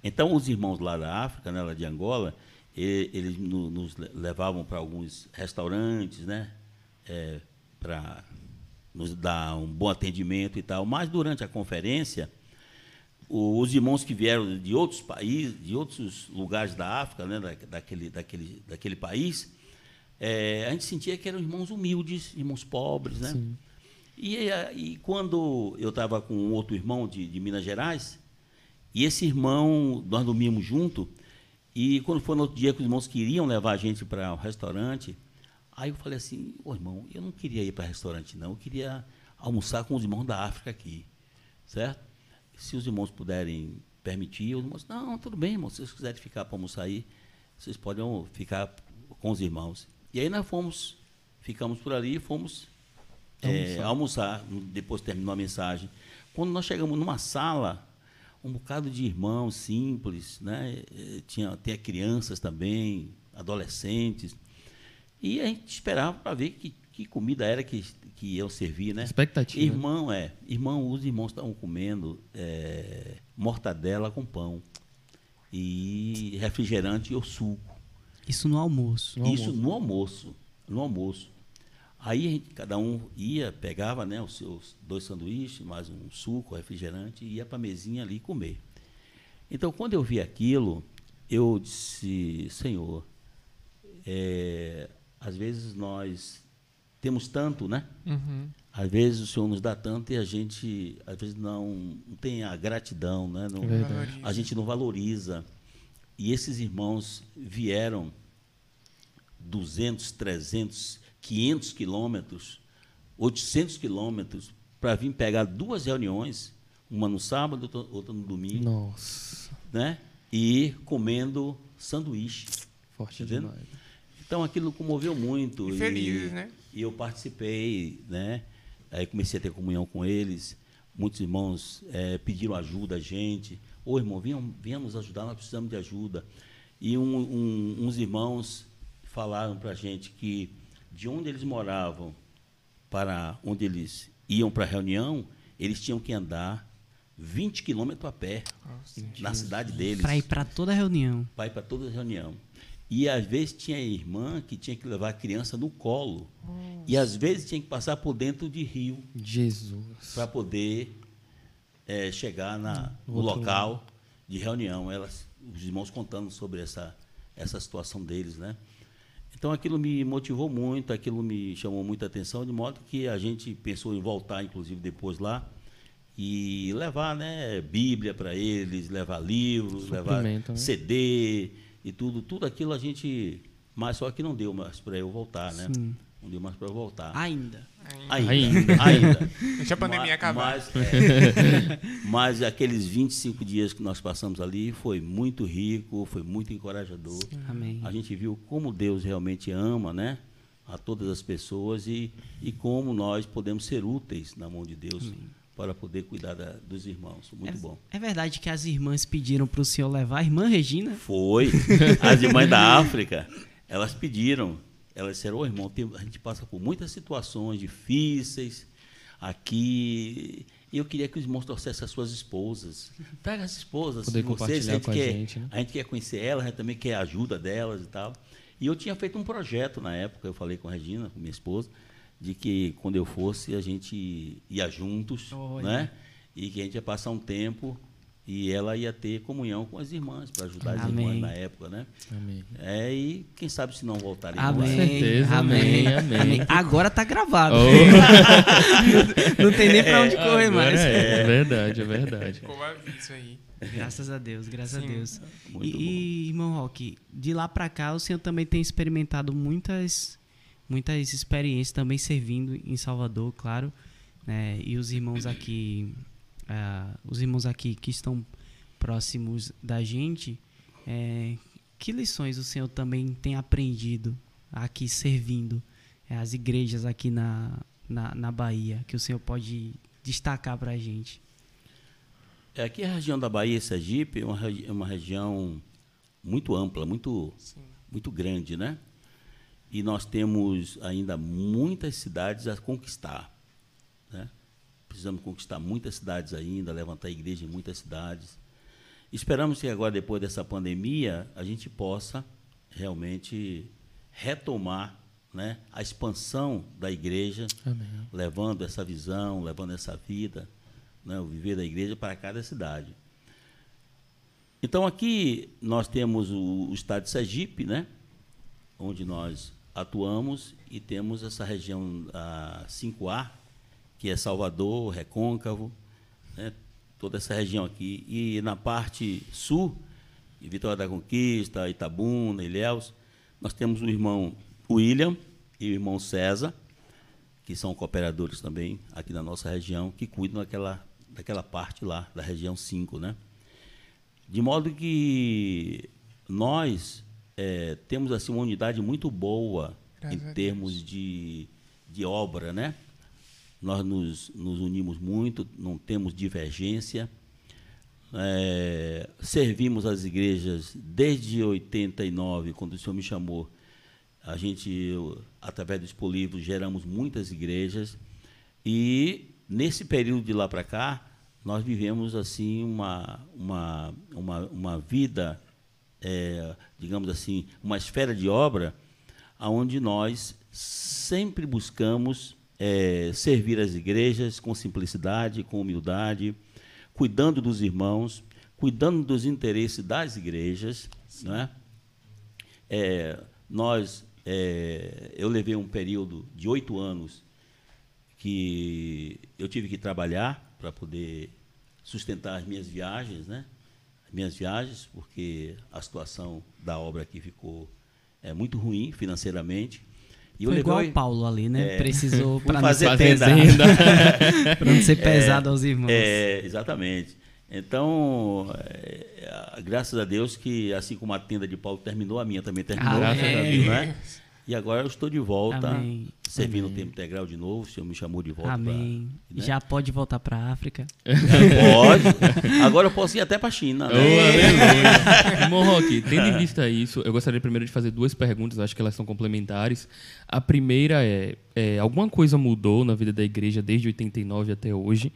então os irmãos lá da África, né, lá de Angola, eles no- nos le- levavam para alguns restaurantes, né, para nos dar um bom atendimento e tal. Mas durante a conferência, os irmãos que vieram de outros países, de outros lugares da África, né, da- daquele, daquele, daquele país, eh, a gente sentia que eram irmãos humildes, irmãos pobres, né? E, e quando eu estava com um outro irmão de, de Minas Gerais, E esse irmão, nós dormíamos junto, e quando foi no outro dia que os irmãos queriam levar a gente para o restaurante, aí eu falei assim, ô irmão, eu não queria ir para restaurante não, eu queria almoçar com os irmãos da África aqui, certo? Se os irmãos puderem permitir, os irmãos, não, tudo bem, irmão, se vocês quiserem ficar para almoçar aí, vocês podem ficar com os irmãos. E aí nós fomos, ficamos por ali e fomos é, almoçar, depois terminou a mensagem. Quando nós chegamos numa sala, um bocado de irmãos simples, né? Eh, tinha, tinha crianças também, adolescentes. E a gente esperava para ver que, que comida era que, que iam servir, né? Expectativa. Irmão, é. Irmão, os irmãos estavam comendo é, mortadela com pão. E refrigerante ou suco. Isso no almoço. No Isso almoço. no almoço. No almoço. Aí gente, cada um ia, pegava né, os seus dois sanduíches, mais um suco, refrigerante, e ia para a mesinha ali comer. Então, quando eu vi aquilo, eu disse, Senhor, é, às vezes nós temos tanto, né? Uhum. Às vezes o Senhor nos dá tanto e a gente, às vezes, não, não tem a gratidão, né? Não, a gente não valoriza. E esses irmãos vieram 200, 300, 500 quilômetros, 800 quilômetros para vir pegar duas reuniões, uma no sábado, outra- no domingo, Nossa. né? E comendo sanduíche. Forte Tá vendo? Então aquilo comoveu muito. E felizes, né? E eu participei, né? Aí comecei a ter comunhão com eles. Muitos irmãos eh, pediram ajuda a gente. Ô irmão, venham, venham nos ajudar, nós precisamos de ajuda. E um- um- uns irmãos falaram para a gente que de onde eles moravam para onde eles iam para a reunião, eles tinham que andar 20 quilômetros a pé na cidade deles Pra ir pra toda reunião. vai para toda reunião. E às vezes tinha irmã que tinha que levar a criança no colo. E às vezes tinha que passar por dentro de rio Jesus. para poder eh, chegar na, No local de reunião. Elas, os irmãos contando sobre essa, essa situação deles, né? Então aquilo me motivou muito, aquilo me chamou muita atenção, de modo que a gente pensou em voltar, inclusive depois lá, e levar né, Bíblia para eles, levar livros, levar né? CD e tudo. Tudo aquilo a gente. Mas só que não deu mais para eu voltar, né? Sim. Não deu mais para eu voltar. Ainda. Ainda. Ainda. ainda. Deixa a pandemia Ma- acabar. Mas, é, mas aqueles 25 dias que nós passamos ali foi muito rico, foi muito encorajador. Amém. A gente viu como Deus realmente ama, né? A todas as pessoas e, e como nós podemos ser úteis na mão de Deus para poder cuidar da- dos irmãos. Muito é, bom. é verdade que as irmãs pediram pro senhor levar a irmã Regina? Foi. As irmãs da África, elas pediram. Elas disseram, ô irmão, tem- a gente passa por muitas situações difíceis aqui. E eu queria que os irmãos trouxessem as suas esposas. Traga as esposas Poder de vocês. A gente, com a quer, gente, né? a gente quer conhecer elas, a gente também quer a ajuda delas e tal. E eu tinha feito um projeto na época, eu falei com a Regina, com minha esposa, de que quando eu fosse a gente ia juntos, Olha. né? E que a gente ia passar um tempo e ela ia ter comunhão com as irmãs, para ajudar as Amém. irmãs na época, né? Amém. É, e quem sabe se não voltarem Amém. lá. certeza, amém, amém. Agora tá gravado. Oh. Não tem nem pra onde correr Agora mais. É, é verdade, é verdade. Ficou aviso aí. Graças a Deus, graças Sim. a Deus. Muito E, e, irmão Rock, de lá pra cá o senhor também tem experimentado muitas muitas experiências também servindo em Salvador, claro, né? E os irmãos aqui, ah, os irmãos aqui que estão próximos da gente, é, que lições o senhor também tem aprendido aqui servindo é, as igrejas aqui na, na, na Bahia, que o senhor pode destacar pra gente? É, Aqui a região da Bahia, Sergipe, é uma, regi- é uma região muito ampla, muito, Sim. muito grande, né? E nós temos ainda muitas cidades a conquistar, né? Precisamos conquistar muitas cidades ainda, levantar a igreja em muitas cidades. Esperamos que agora, depois dessa pandemia, a gente possa realmente retomar né, a expansão da igreja, Amém. levando essa visão, levando essa vida, né, o viver da igreja para cada cidade. Então aqui nós temos o, o estado de Sergipe, né, onde nós atuamos e temos essa região a 5A, que é Salvador, Recôncavo, né, toda essa região aqui. E na parte sul, Vitória da Conquista, Itabuna, Ilhéus, nós temos o irmão William e o irmão César, que são cooperadores também aqui na nossa região, que cuidam daquela, daquela parte lá, da região 5, né? De modo que nós é, temos assim uma unidade muito boa Graças em termos de, de obra, né? Nós nos, nos unimos muito, não temos divergência. É, servimos as igrejas desde 89, quando o senhor me chamou. A gente, eu, através do Expo Livro, geramos muitas igrejas. E nesse período de lá para cá, nós vivemos assim uma, uma, uma, uma vida, é, digamos assim, uma esfera de obra, onde nós sempre buscamos é, servir as igrejas com simplicidade, com humildade, cuidando dos irmãos, cuidando dos interesses das igrejas. Né? É, nós, é, eu levei um período de oito anos que eu tive que trabalhar para poder sustentar as minhas viagens, né? As minhas viagens, porque a situação da obra aqui ficou é, muito ruim financeiramente. E eu Foi igual o Paulo ali, né? É, Precisou para não, fazer Fazer tenda. tenda. pra não ser pesado aos irmãos. É, exatamente. Então, é, graças a Deus que, assim como a tenda de Paulo terminou, a minha também terminou. Amém. Graças a Deus. né? E agora eu estou de volta, Amém. Servindo o Amém. tempo integral de novo. O Senhor me chamou de volta. Amém. pra- né? Já pode voltar para a África. Pode. Agora eu posso ir até para a China. Oh, Né? aleluia. Irmão Roque, tendo em vista isso, eu gostaria primeiro de fazer duas perguntas, acho que elas são complementares. A primeira é, é, alguma coisa mudou na vida da igreja desde 89 até hoje?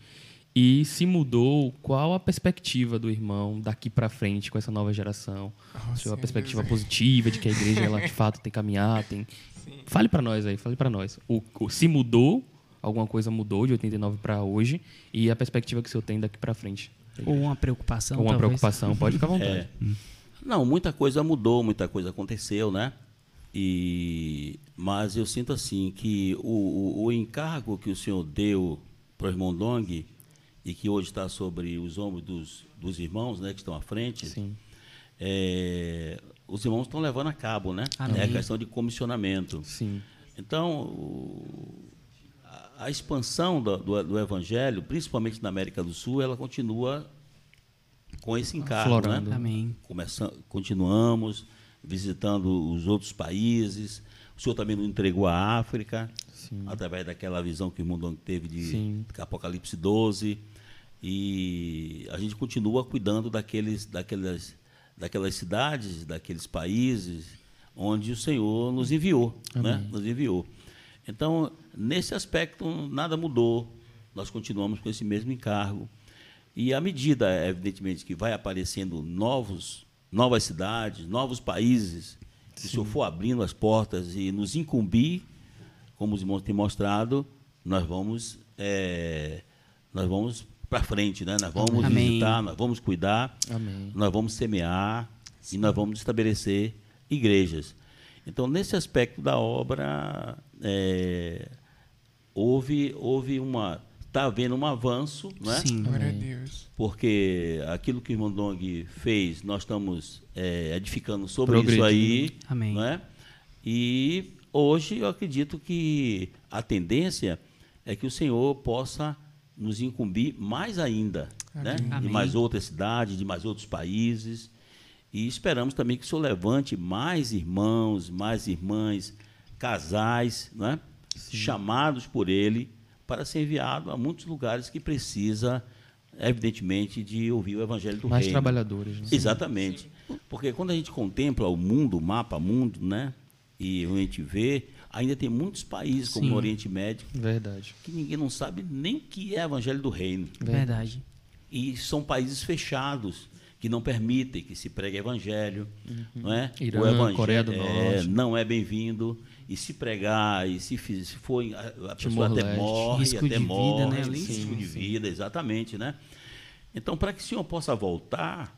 E se mudou, qual a perspectiva do irmão daqui para frente com essa nova geração? Oh, Se é uma perspectiva Jesus. positiva de que a igreja ela de fato tem que caminhar, tem Fale para nós aí, fale para nós. O, o- se mudou, alguma coisa mudou de 89 para hoje e a perspectiva que o senhor tem daqui para frente? Ou uma preocupação, Ou uma talvez. preocupação, pode ficar à vontade. É. Não, muita coisa mudou, muita coisa aconteceu, né? E, mas eu sinto assim que o, o, o encargo que o senhor deu para o irmão Dong e que hoje está sobre os ombros dos, dos irmãos, né, que estão à frente, Sim. É, os irmãos estão levando a cabo, né? Amém. É a questão de comissionamento. Sim. Então, o- a, a expansão do, do, do evangelho, principalmente na América do Sul, ela continua com esse encargo, Aflorando. né? Amém. Começa, continuamos visitando os outros países. O senhor também nos entregou a África, Sim. através daquela visão que o mundo teve de Sim. Apocalipse 12. E a gente continua cuidando daqueles, daquelas, daquelas cidades, daqueles países onde o Senhor nos enviou. Né? Nos enviou. Então, nesse aspecto, nada mudou. Nós continuamos com esse mesmo encargo. E à medida, evidentemente, que vai aparecendo novos, novas cidades, novos países, se o Senhor for abrindo as portas e nos incumbir, como os irmãos têm mostrado, nós vamos, é, nós vamos para frente, né? Nós vamos Amém. visitar, nós vamos cuidar, Amém. nós vamos semear e nós vamos estabelecer igrejas. Então, nesse aspecto da obra, é, houve, houve uma. Está havendo um avanço, não é? Sim. Glória a Deus. Porque aquilo que o irmão Dong fez, nós estamos é, edificando sobre isso aí. Amém. Não é? E hoje eu acredito que a tendência é que o Senhor possa nos incumbir mais ainda, né? de Amém. mais outras cidades, de mais outros países. E esperamos também que o Senhor levante mais irmãos, mais irmãs, casais, né? chamados por Ele para ser enviado a muitos lugares que precisa, evidentemente, de ouvir o Evangelho do Mais Reino. trabalhadores. Né? Exatamente. Porque quando a gente contempla o mundo, o mapa mundo, né? E a gente vê, ainda tem muitos países, como Sim. no Oriente Médio, Verdade. que ninguém não sabe nem o que é Evangelho do Reino. Verdade. E são países fechados, que não permitem que se pregue Evangelho. Não é? Irã, o Evangelho Coreia do é, Norte. não é bem-vindo. E se pregar, e se, se for, a, a pessoa até morre, Risco até de vida, morre, né, ali? risco Sim, de sim. vida, exatamente, né? Então, para que o senhor possa voltar,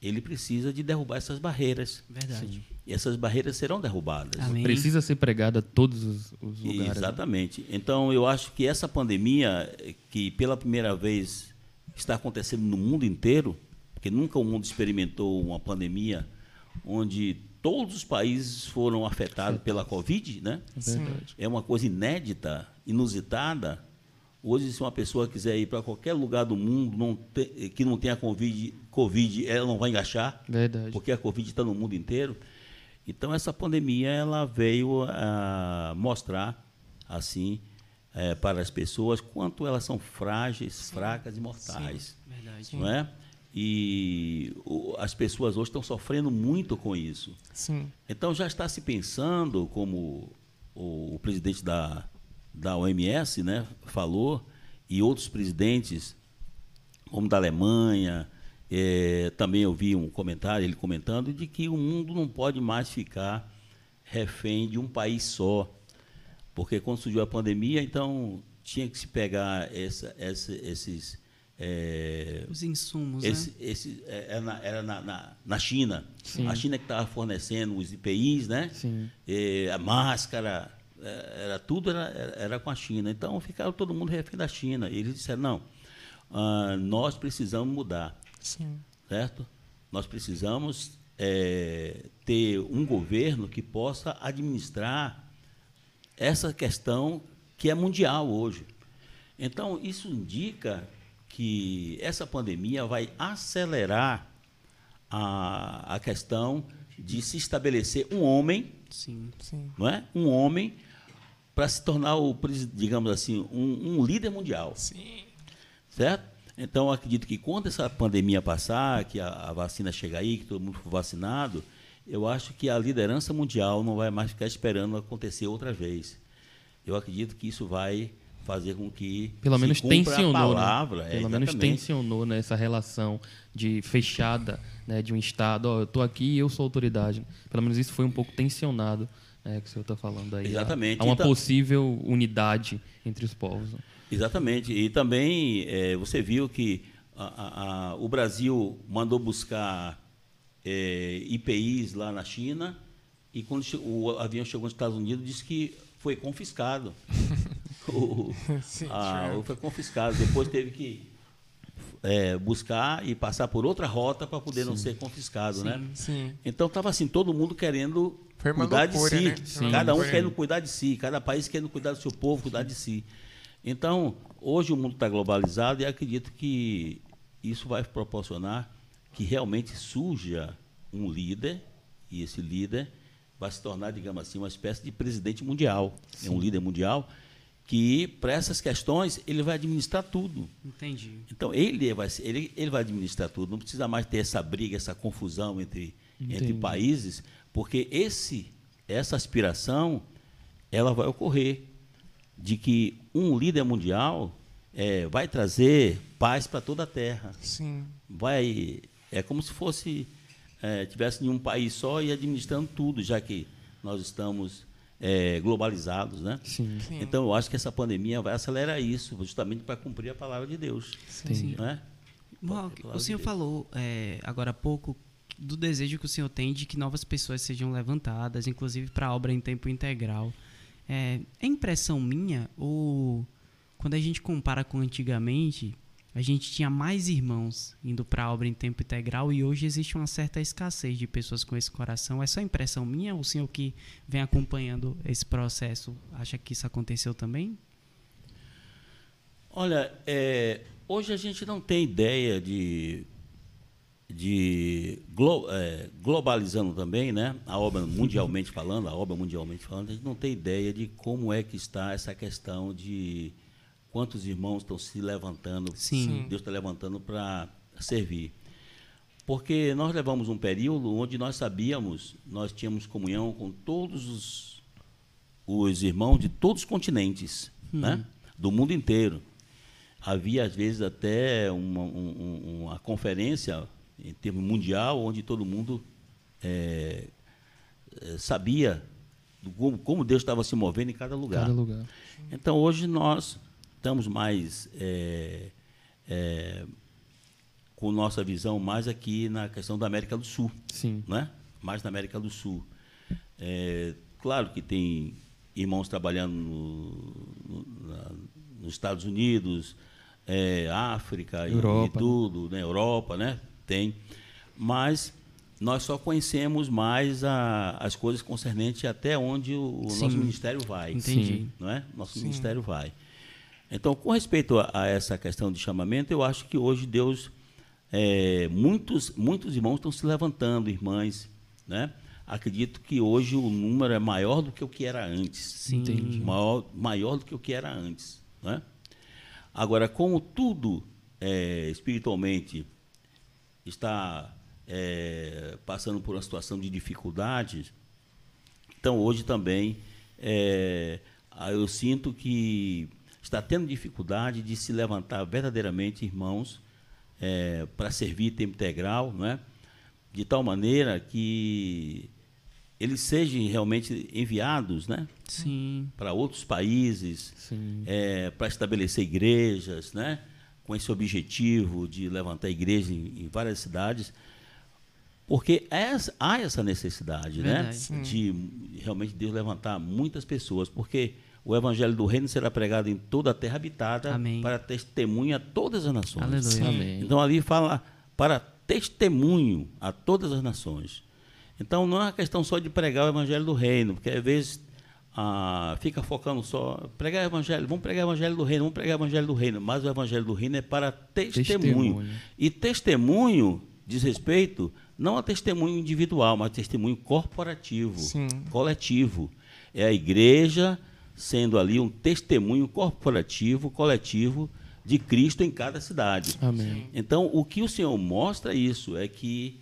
ele precisa de derrubar essas barreiras. Verdade. E essas barreiras serão derrubadas. Amém. Precisa ser pregada a todos os, os lugares. né? Exatamente. Então, eu acho que essa pandemia, que pela primeira vez está acontecendo no mundo inteiro, porque nunca o mundo experimentou uma pandemia onde todos os países foram afetados pela Covid, né? É verdade. É uma coisa inédita, inusitada. Hoje, se uma pessoa quiser ir para qualquer lugar do mundo não te- que não tenha COVID, COVID, ela não vai engaixar, Verdade. porque a Covid está no mundo inteiro. Então, essa pandemia ela veio a mostrar, assim, eh, para as pessoas quanto elas são frágeis, fracas e mortais Verdade. não é? E o- as pessoas hoje estão sofrendo muito com isso. Sim. Então já está se pensando, como o, o presidente da, da OMS né, falou, e outros presidentes, como da Alemanha, eh, também eu vi um comentário, ele comentando, de que o mundo não pode mais ficar refém de um país só. Porque quando surgiu a pandemia, então tinha que se pegar essa, essa, esses. eh, Os insumos, esse, né? esse, é, era na, era na, na, na China. Sim. A China que estava fornecendo os IPIs, né? Sim. Eh, a máscara, era tudo era, era, com a China. Então ficaram todo mundo refém da China. E eles disseram, não, ah, nós precisamos mudar, Sim. certo? Nós precisamos eh, ter um governo que possa administrar essa questão que é mundial hoje. Então, isso indica que essa pandemia vai acelerar a, a questão de se estabelecer um homem, Sim. Sim. não é? Um homem para se tornar o, digamos assim, um, um líder mundial, Sim. certo? Então, eu acredito que quando essa pandemia passar, que a, a vacina chegar aí, que todo mundo for vacinado, eu acho que a liderança mundial não vai mais ficar esperando acontecer outra vez. Eu acredito que isso vai fazer com que Pelo se menos cumpra tensionou, a palavra, né? é, Pelo menos tensionou nessa relação de fechada, né, de um estado, ó, eu tô aqui e eu sou autoridade. Pelo menos isso foi um pouco tensionado, né, que o senhor está falando aí. Exatamente. Há uma Então- possível unidade entre os povos. Exatamente. E também eh, você viu que a- a- a- o Brasil mandou buscar eh, IPIs lá na China e quando o avião chegou nos Estados Unidos disse que foi confiscado. O- Sim, a- sure. foi confiscado. Depois teve que eh, buscar e passar por outra rota para poder não ser confiscado, né? Sim. Então estava assim, todo mundo querendo Foi uma cuidar loucura, de né? si. Foi uma Cada um querendo cuidar de si, cada país querendo cuidar do seu povo, cuidar de si. Então, hoje o mundo está globalizado e acredito que isso vai proporcionar que realmente surja um líder, e esse líder vai se tornar, digamos assim, uma espécie de presidente mundial. É um líder mundial que, para essas questões, ele vai administrar tudo. Entendi. Então, ele vai, ser- ele, ele vai administrar tudo, não precisa mais ter essa briga, essa confusão entre, entre países, porque esse, essa aspiração ela vai ocorrer de que um líder mundial eh, vai trazer paz para toda a Terra. Sim. Vai, é como se fosse eh, tivesse em um país só e administrando tudo, já que nós estamos eh, globalizados, né? Sim. Sim. Então, eu acho que essa pandemia vai acelerar isso, justamente para cumprir a palavra de Deus. Entendi. Não é? Mark, Palavra o senhor de falou é, agora há pouco do desejo que o senhor tem de que novas pessoas sejam levantadas, inclusive para a obra em tempo integral. É, é impressão minha ou quando a gente compara com antigamente, a gente tinha mais irmãos indo para a obra em tempo integral e hoje existe uma certa escassez de pessoas com esse coração. É só impressão minha ou o senhor que vem acompanhando esse processo acha que isso aconteceu também? Olha, é, hoje a gente não tem ideia de, de glo- é, globalizando também, né? A obra mundialmente falando, a obra mundialmente falando, a gente não tem ideia de como é que está essa questão de quantos irmãos estão se levantando, Sim. Deus está levantando para servir. Porque nós levamos um período onde nós sabíamos, nós tínhamos comunhão com todos os, os irmãos de todos os continentes, né? do mundo inteiro. Havia, às vezes, até uma, um- um- uma conferência em termos mundial, onde todo mundo eh, eh, sabia como, como Deus estava se movendo em cada lugar. Cada lugar. Então, hoje nós estamos mais eh, eh, com nossa visão mais aqui na questão da América do Sul, Sim. né? mais na América do Sul. É, claro que tem irmãos trabalhando no- no- na- nos Estados Unidos, é, África e- Europa, e tudo, né? Europa, né? Tem. Mas nós só conhecemos mais a- as coisas concernentes até onde o, o nosso ministério vai. Entendi. Não é? Nosso Sim. ministério vai. Então, com respeito a, a essa questão de chamamento, eu acho que hoje Deus, é, muitos, muitos irmãos estão se levantando, irmãs, né? Acredito que hoje o número é maior do que o que era antes. Sim. Entendi. Maior, maior do que o que era antes. Né? Agora, como tudo é, espiritualmente está é, passando por uma situação de dificuldades, então hoje também é, eu sinto que está tendo dificuldade de se levantar verdadeiramente, irmãos, é, para servir tempo integral, não é? de tal maneira que eles sejam realmente enviados, né? Para outros países, é, para estabelecer igrejas, né? Com esse objetivo de levantar igrejas em, em várias cidades, porque essa- há essa necessidade né? Verdade. Sim. de realmente Deus levantar muitas pessoas, porque o evangelho do reino será pregado em toda a terra habitada Amém. para testemunha a todas as nações. Aleluia. Amém. Então ali fala para testemunho a todas as nações. Então não é uma questão só de pregar o evangelho do reino, porque às vezes ah, fica focando só pregar o evangelho, vamos pregar o evangelho do reino, vamos pregar o evangelho do reino, mas o evangelho do reino é para testemunho. Testemunho. E testemunho diz respeito não a testemunho individual, mas testemunho corporativo, Sim. coletivo. É a igreja sendo ali um testemunho corporativo, coletivo de Cristo em cada cidade. Amém. Então, o que o Senhor mostra isso é que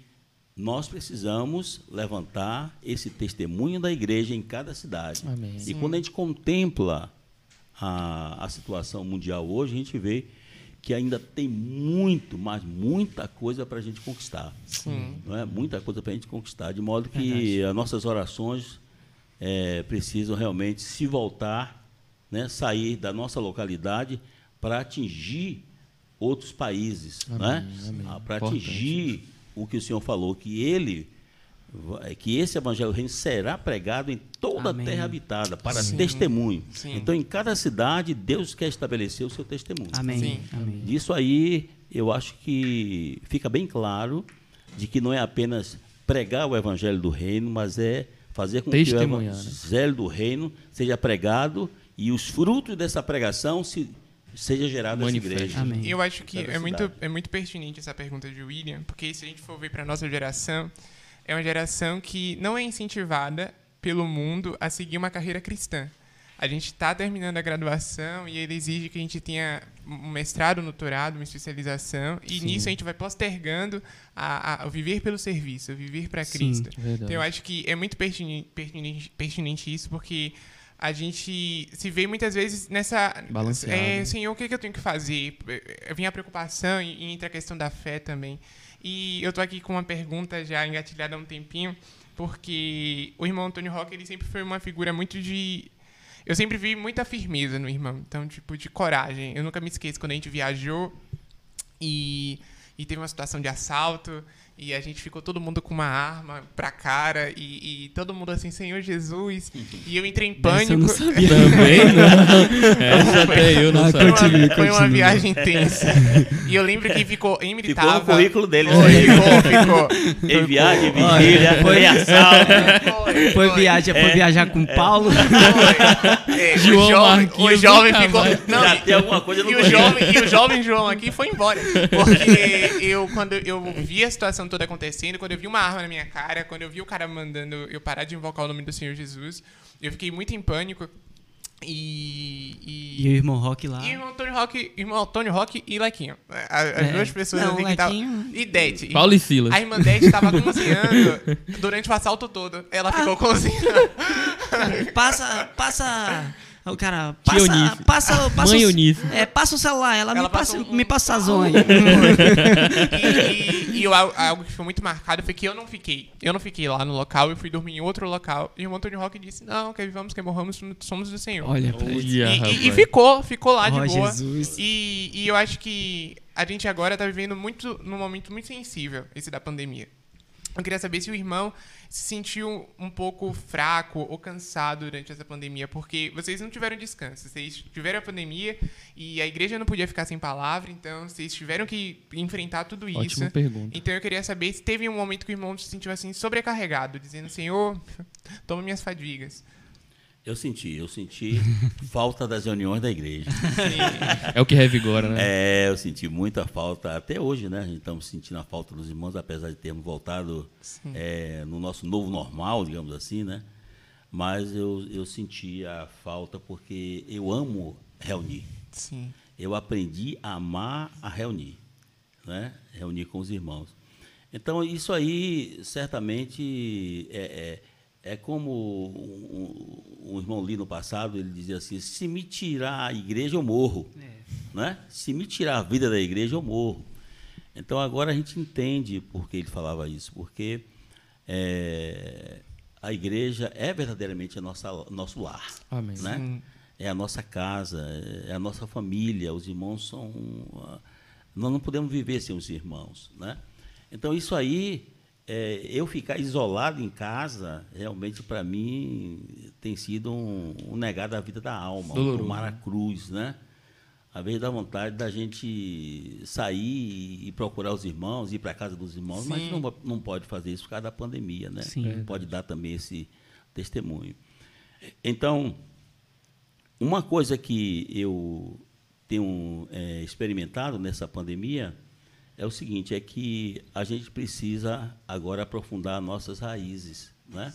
nós precisamos levantar esse testemunho da igreja em cada cidade. Amém. E quando a gente contempla a, a situação mundial hoje, a gente vê que ainda tem muito, mas muita coisa para a gente conquistar. Sim. Não é? Muita coisa para a gente conquistar, de modo que Verdade. as nossas orações eh, precisam realmente se voltar, né? sair da nossa localidade para atingir outros países, né? Amém, amém. para atingir o que o Senhor falou, que ele que esse evangelho do reino será pregado em toda Amém. a terra habitada para Sim. testemunho. Sim. Então, em cada cidade, Deus quer estabelecer o seu testemunho. Amém. Sim. Amém. Disso aí, eu acho que fica bem claro de que não é apenas pregar o evangelho do reino, mas é fazer com que o Testemunhar, né? evangelho do reino seja pregado e os frutos dessa pregação se seja gerado nessa Manifeste. igreja. Amém. Eu acho que é muito, é muito pertinente essa pergunta de William, porque se a gente for ver para nossa geração, é uma geração que não é incentivada pelo mundo a seguir uma carreira cristã. A gente está terminando a graduação e ele exige que a gente tenha um mestrado, um doutorado, uma especialização, e Sim. nisso a gente vai postergando a, a- a viver pelo serviço, a viver para Sim, Cristo. Verdade. Então eu acho que é muito pertinente, pertinente, pertinente isso, porque a gente se vê muitas vezes nessa. Balanceado. É, Senhor, o que, que eu tenho que fazer? Vem a preocupação e, e entra a questão da fé também. E eu tô aqui com uma pergunta já engatilhada há um tempinho, porque o irmão Antônio Roque, ele sempre foi uma figura muito de. Eu sempre vi muita firmeza no irmão, então, tipo, de coragem. Eu nunca me esqueço quando a gente viajou e, e teve uma situação de assalto e a gente ficou todo mundo com uma arma pra cara e, e todo mundo assim, Senhor Jesus. E eu entrei em Dessa eu pânico. não sabia. Também não. Essa até eu não Ah, Foi sabia. uma, Continue, foi uma viagem intensa. E eu lembro que ficou em Ficou no currículo dele. Foi, isso aí. ficou, ficou. Em viagem, vigília, foi- foi assalto. Foi, Foi viajar, foi viajar com Paulo. Foi. É, João o jovem, o jovem ficou. Não, Já e- tem alguma coisa no e o, jovem, e o jovem João aqui foi embora. Porque eu, quando eu vi a situação toda acontecendo, quando eu vi uma arma na minha cara, quando eu vi o cara mandando eu parar de invocar o nome do Senhor Jesus, eu fiquei muito em pânico. E. E o irmão Rock lá. E irmão Antônio Rock, irmão Antônio Rock e Lequinho. As É. duas pessoas Não, assim que estavam. Lequinho- E Dete. Paulo e Silas. A irmã Dete estava cozinhando durante o assalto todo. Ela ficou cozinhando. Passa, passa. O cara, passa, Eunice. passa, passa, Mãe o- Eunice. é, passa o celular, ela, Ela me, passa, passa um- me passa sazon aí. e, e, e eu- algo que foi muito marcado foi que eu não fiquei. Eu não fiquei lá no local, eu fui dormir em outro local. E o irmão Antônio Rock disse: Não, quer vivamos, quer morramos, somos do Senhor. Olha, pra. Olha, E, e- e ficou, ficou lá de Ó, boa. Jesus. E, e eu acho que a gente agora tá vivendo muito num momento muito sensível, esse da pandemia. Eu queria saber se o irmão se sentiu um pouco fraco ou cansado durante essa pandemia, porque vocês não tiveram descanso, vocês tiveram a pandemia e a igreja não podia ficar sem palavra, então vocês tiveram que enfrentar tudo isso. Ótima pergunta. Então eu queria saber se teve um momento que o irmão se sentiu assim sobrecarregado, dizendo: Senhor, toma minhas fadigas. Eu senti, eu senti falta das reuniões da igreja. É o que revigora, né? É, eu senti muita falta, até hoje, né? A gente estamos sentindo a falta dos irmãos, apesar de termos voltado é, no nosso novo normal, digamos assim, né? Mas eu, eu senti a falta porque eu amo reunir. Sim. Eu aprendi a amar a reunir, né? Reunir com os irmãos. Então, isso aí, certamente, é, é, é como um, um irmão ali no passado, ele dizia assim, se me tirar a igreja, eu morro. Né? Se me tirar a vida da igreja, eu morro. Então, agora a gente entende por que ele falava isso, porque é, a igreja é verdadeiramente a nossa, nosso lar. Amém. Né? É a nossa casa, é a nossa família. Os irmãos são. ah, Nós não podemos viver sem os irmãos. Né? Então, isso aí, é, eu ficar isolado em casa, realmente para mim tem sido um, um negar da vida da alma, Doloroso, um maracruz, né? Às vezes dá vontade da gente sair e procurar os irmãos, ir para a casa dos irmãos, mas Sim. não, não pode fazer isso por causa da pandemia, né? Sim. Não pode dar também esse testemunho. Então, uma coisa que eu tenho é, experimentado nessa pandemia é o seguinte, é que a gente precisa agora aprofundar nossas raízes, né?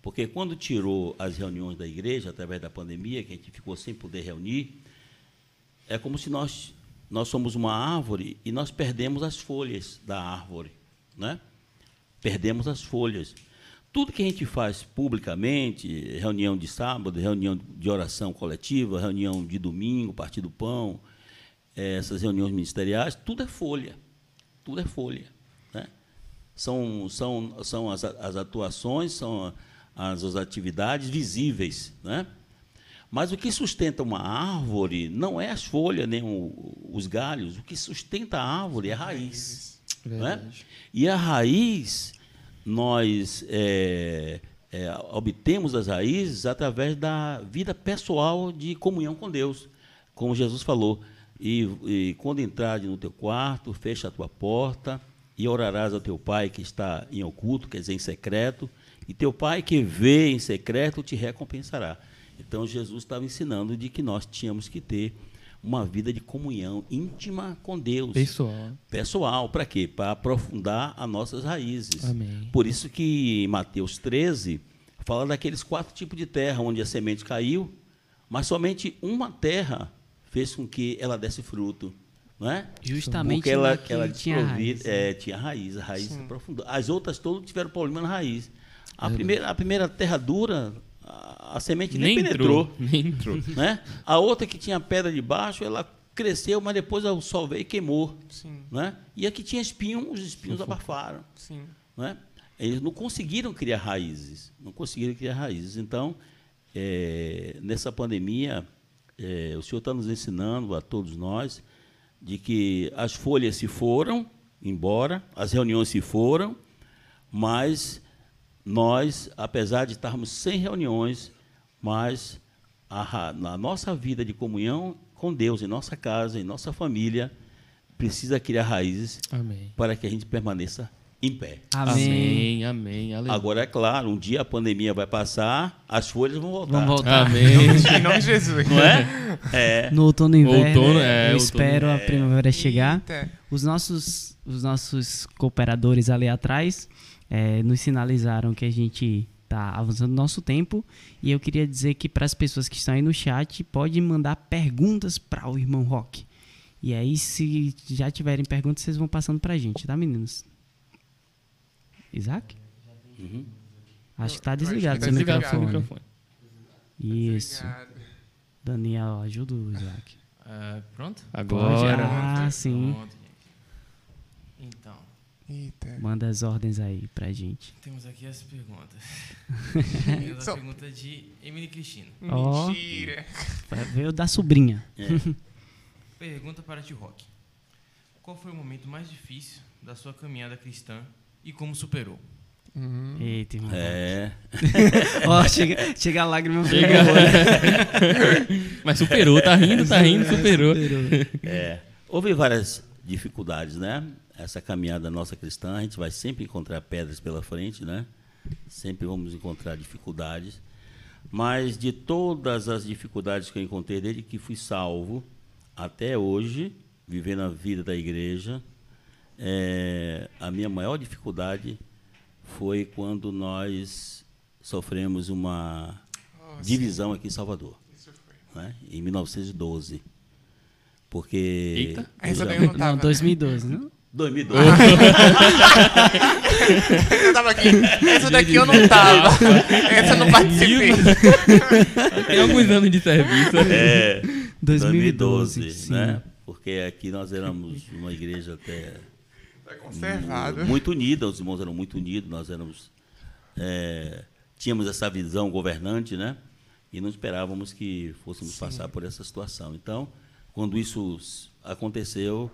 Porque quando tirou as reuniões da igreja através da pandemia, que a gente ficou sem poder reunir, é como se nós nós somos uma árvore e nós perdemos as folhas da árvore, né? Perdemos as folhas. Tudo que a gente faz publicamente, reunião de sábado, reunião de oração coletiva, reunião de domingo, partido do pão, eh, essas reuniões ministeriais, tudo é folha. Tudo é folha. Né? São, são, são as, as atuações, são as, as atividades visíveis. Né? Mas o que sustenta uma árvore não é as folhas nem o- os galhos. O que sustenta a árvore é a raiz. é? Verdade. E a raiz, nós é, é, obtemos as raízes através da vida pessoal de comunhão com Deus. Como Jesus falou, e, e quando entrares no teu quarto, fecha a tua porta e orarás ao teu pai que está em oculto, quer dizer, em secreto, e teu pai que vê em secreto te recompensará. Então Jesus estava ensinando de que nós tínhamos que ter uma vida de comunhão íntima com Deus Pessoal. pessoal. Para quê? Para aprofundar as nossas raízes. Amém. Por isso que em Mateus 13 fala daqueles quatro tipos de terra onde a semente caiu, mas somente uma terra fez com que ela desse fruto. Não é? Justamente Porque ela, que ela tinha raiz, né? é, tinha raiz, a raiz se aprofundou. As outras todas tiveram problema na raiz. A primeira, a primeira terra dura, a, a semente nem, Nem penetrou entrou. Nem entrou. né? A outra que tinha pedra debaixo, ela cresceu, mas depois o sol veio e queimou. Sim. Né? E a que tinha espinho, os espinhos abafaram. Sim. Né? Eles não conseguiram criar raízes. Não conseguiram criar raízes. Então, é, nessa pandemia, é, o Senhor está nos ensinando a todos nós de que as folhas se foram embora, as reuniões se foram, mas nós, apesar de estarmos sem reuniões, mas a, na nossa vida de comunhão com Deus, em nossa casa, em nossa família, precisa criar raízes Amém. para que a gente permaneça em pé. Amém. Amém. Amém. Aleluia. Agora, é claro, um dia a pandemia vai passar, as folhas vão voltar. Vamos voltar. Amém. Em nome de Jesus. Não é? É. No outono e inverno, Outono, é, eu outono. espero a primavera chegar. Eita. Os nossos, os nossos cooperadores ali atrás eh, nos sinalizaram que a gente está avançando no nosso tempo. E eu queria dizer que para as pessoas que estão aí no chat, pode mandar perguntas para o irmão Rock. E aí, se já tiverem perguntas, vocês vão passando para a gente, tá, meninos? Isaac? Uhum. Acho que está que desligado tá seu Desligado microfone. Isso. Daniel, ajuda o Isaac. Ah, pronto? Agora. Ah, Pronto, sim. pronto. Então, Eita. Manda as ordens aí pra gente. temos aqui as perguntas. temos a pergunta de Emily Cristina. Ó. Mentira. Veio da sobrinha. Pergunta para Tio Rock. Qual foi o momento mais difícil da sua caminhada cristã e como superou? Eita, irmão. É, Ó, chega, chega a lágrima. Chega. Mas superou, tá rindo, tá rindo, superou. é. Houve várias dificuldades, né? Essa caminhada nossa cristã, a gente vai sempre encontrar pedras pela frente, né? Sempre vamos encontrar dificuldades. Mas de todas as dificuldades que eu encontrei desde que fui salvo até hoje, vivendo a vida da igreja, é, a minha maior dificuldade foi quando nós sofremos uma divisão aqui em Salvador, né? em 1912. Porque. Eita. Essa eu daí já- eu não tava. Não, 2012, não? 2012. Eu tava aqui. Essa daqui eu não tava. Essa eu não participei. Tem alguns anos de serviço. É, 2012, 2012, sim. né? Porque aqui nós éramos uma igreja até Tá conservado. muito unida, os irmãos eram muito unidos, nós éramos é, tínhamos essa visão governante, né? E não esperávamos que fôssemos passar por essa situação. Então, quando isso aconteceu,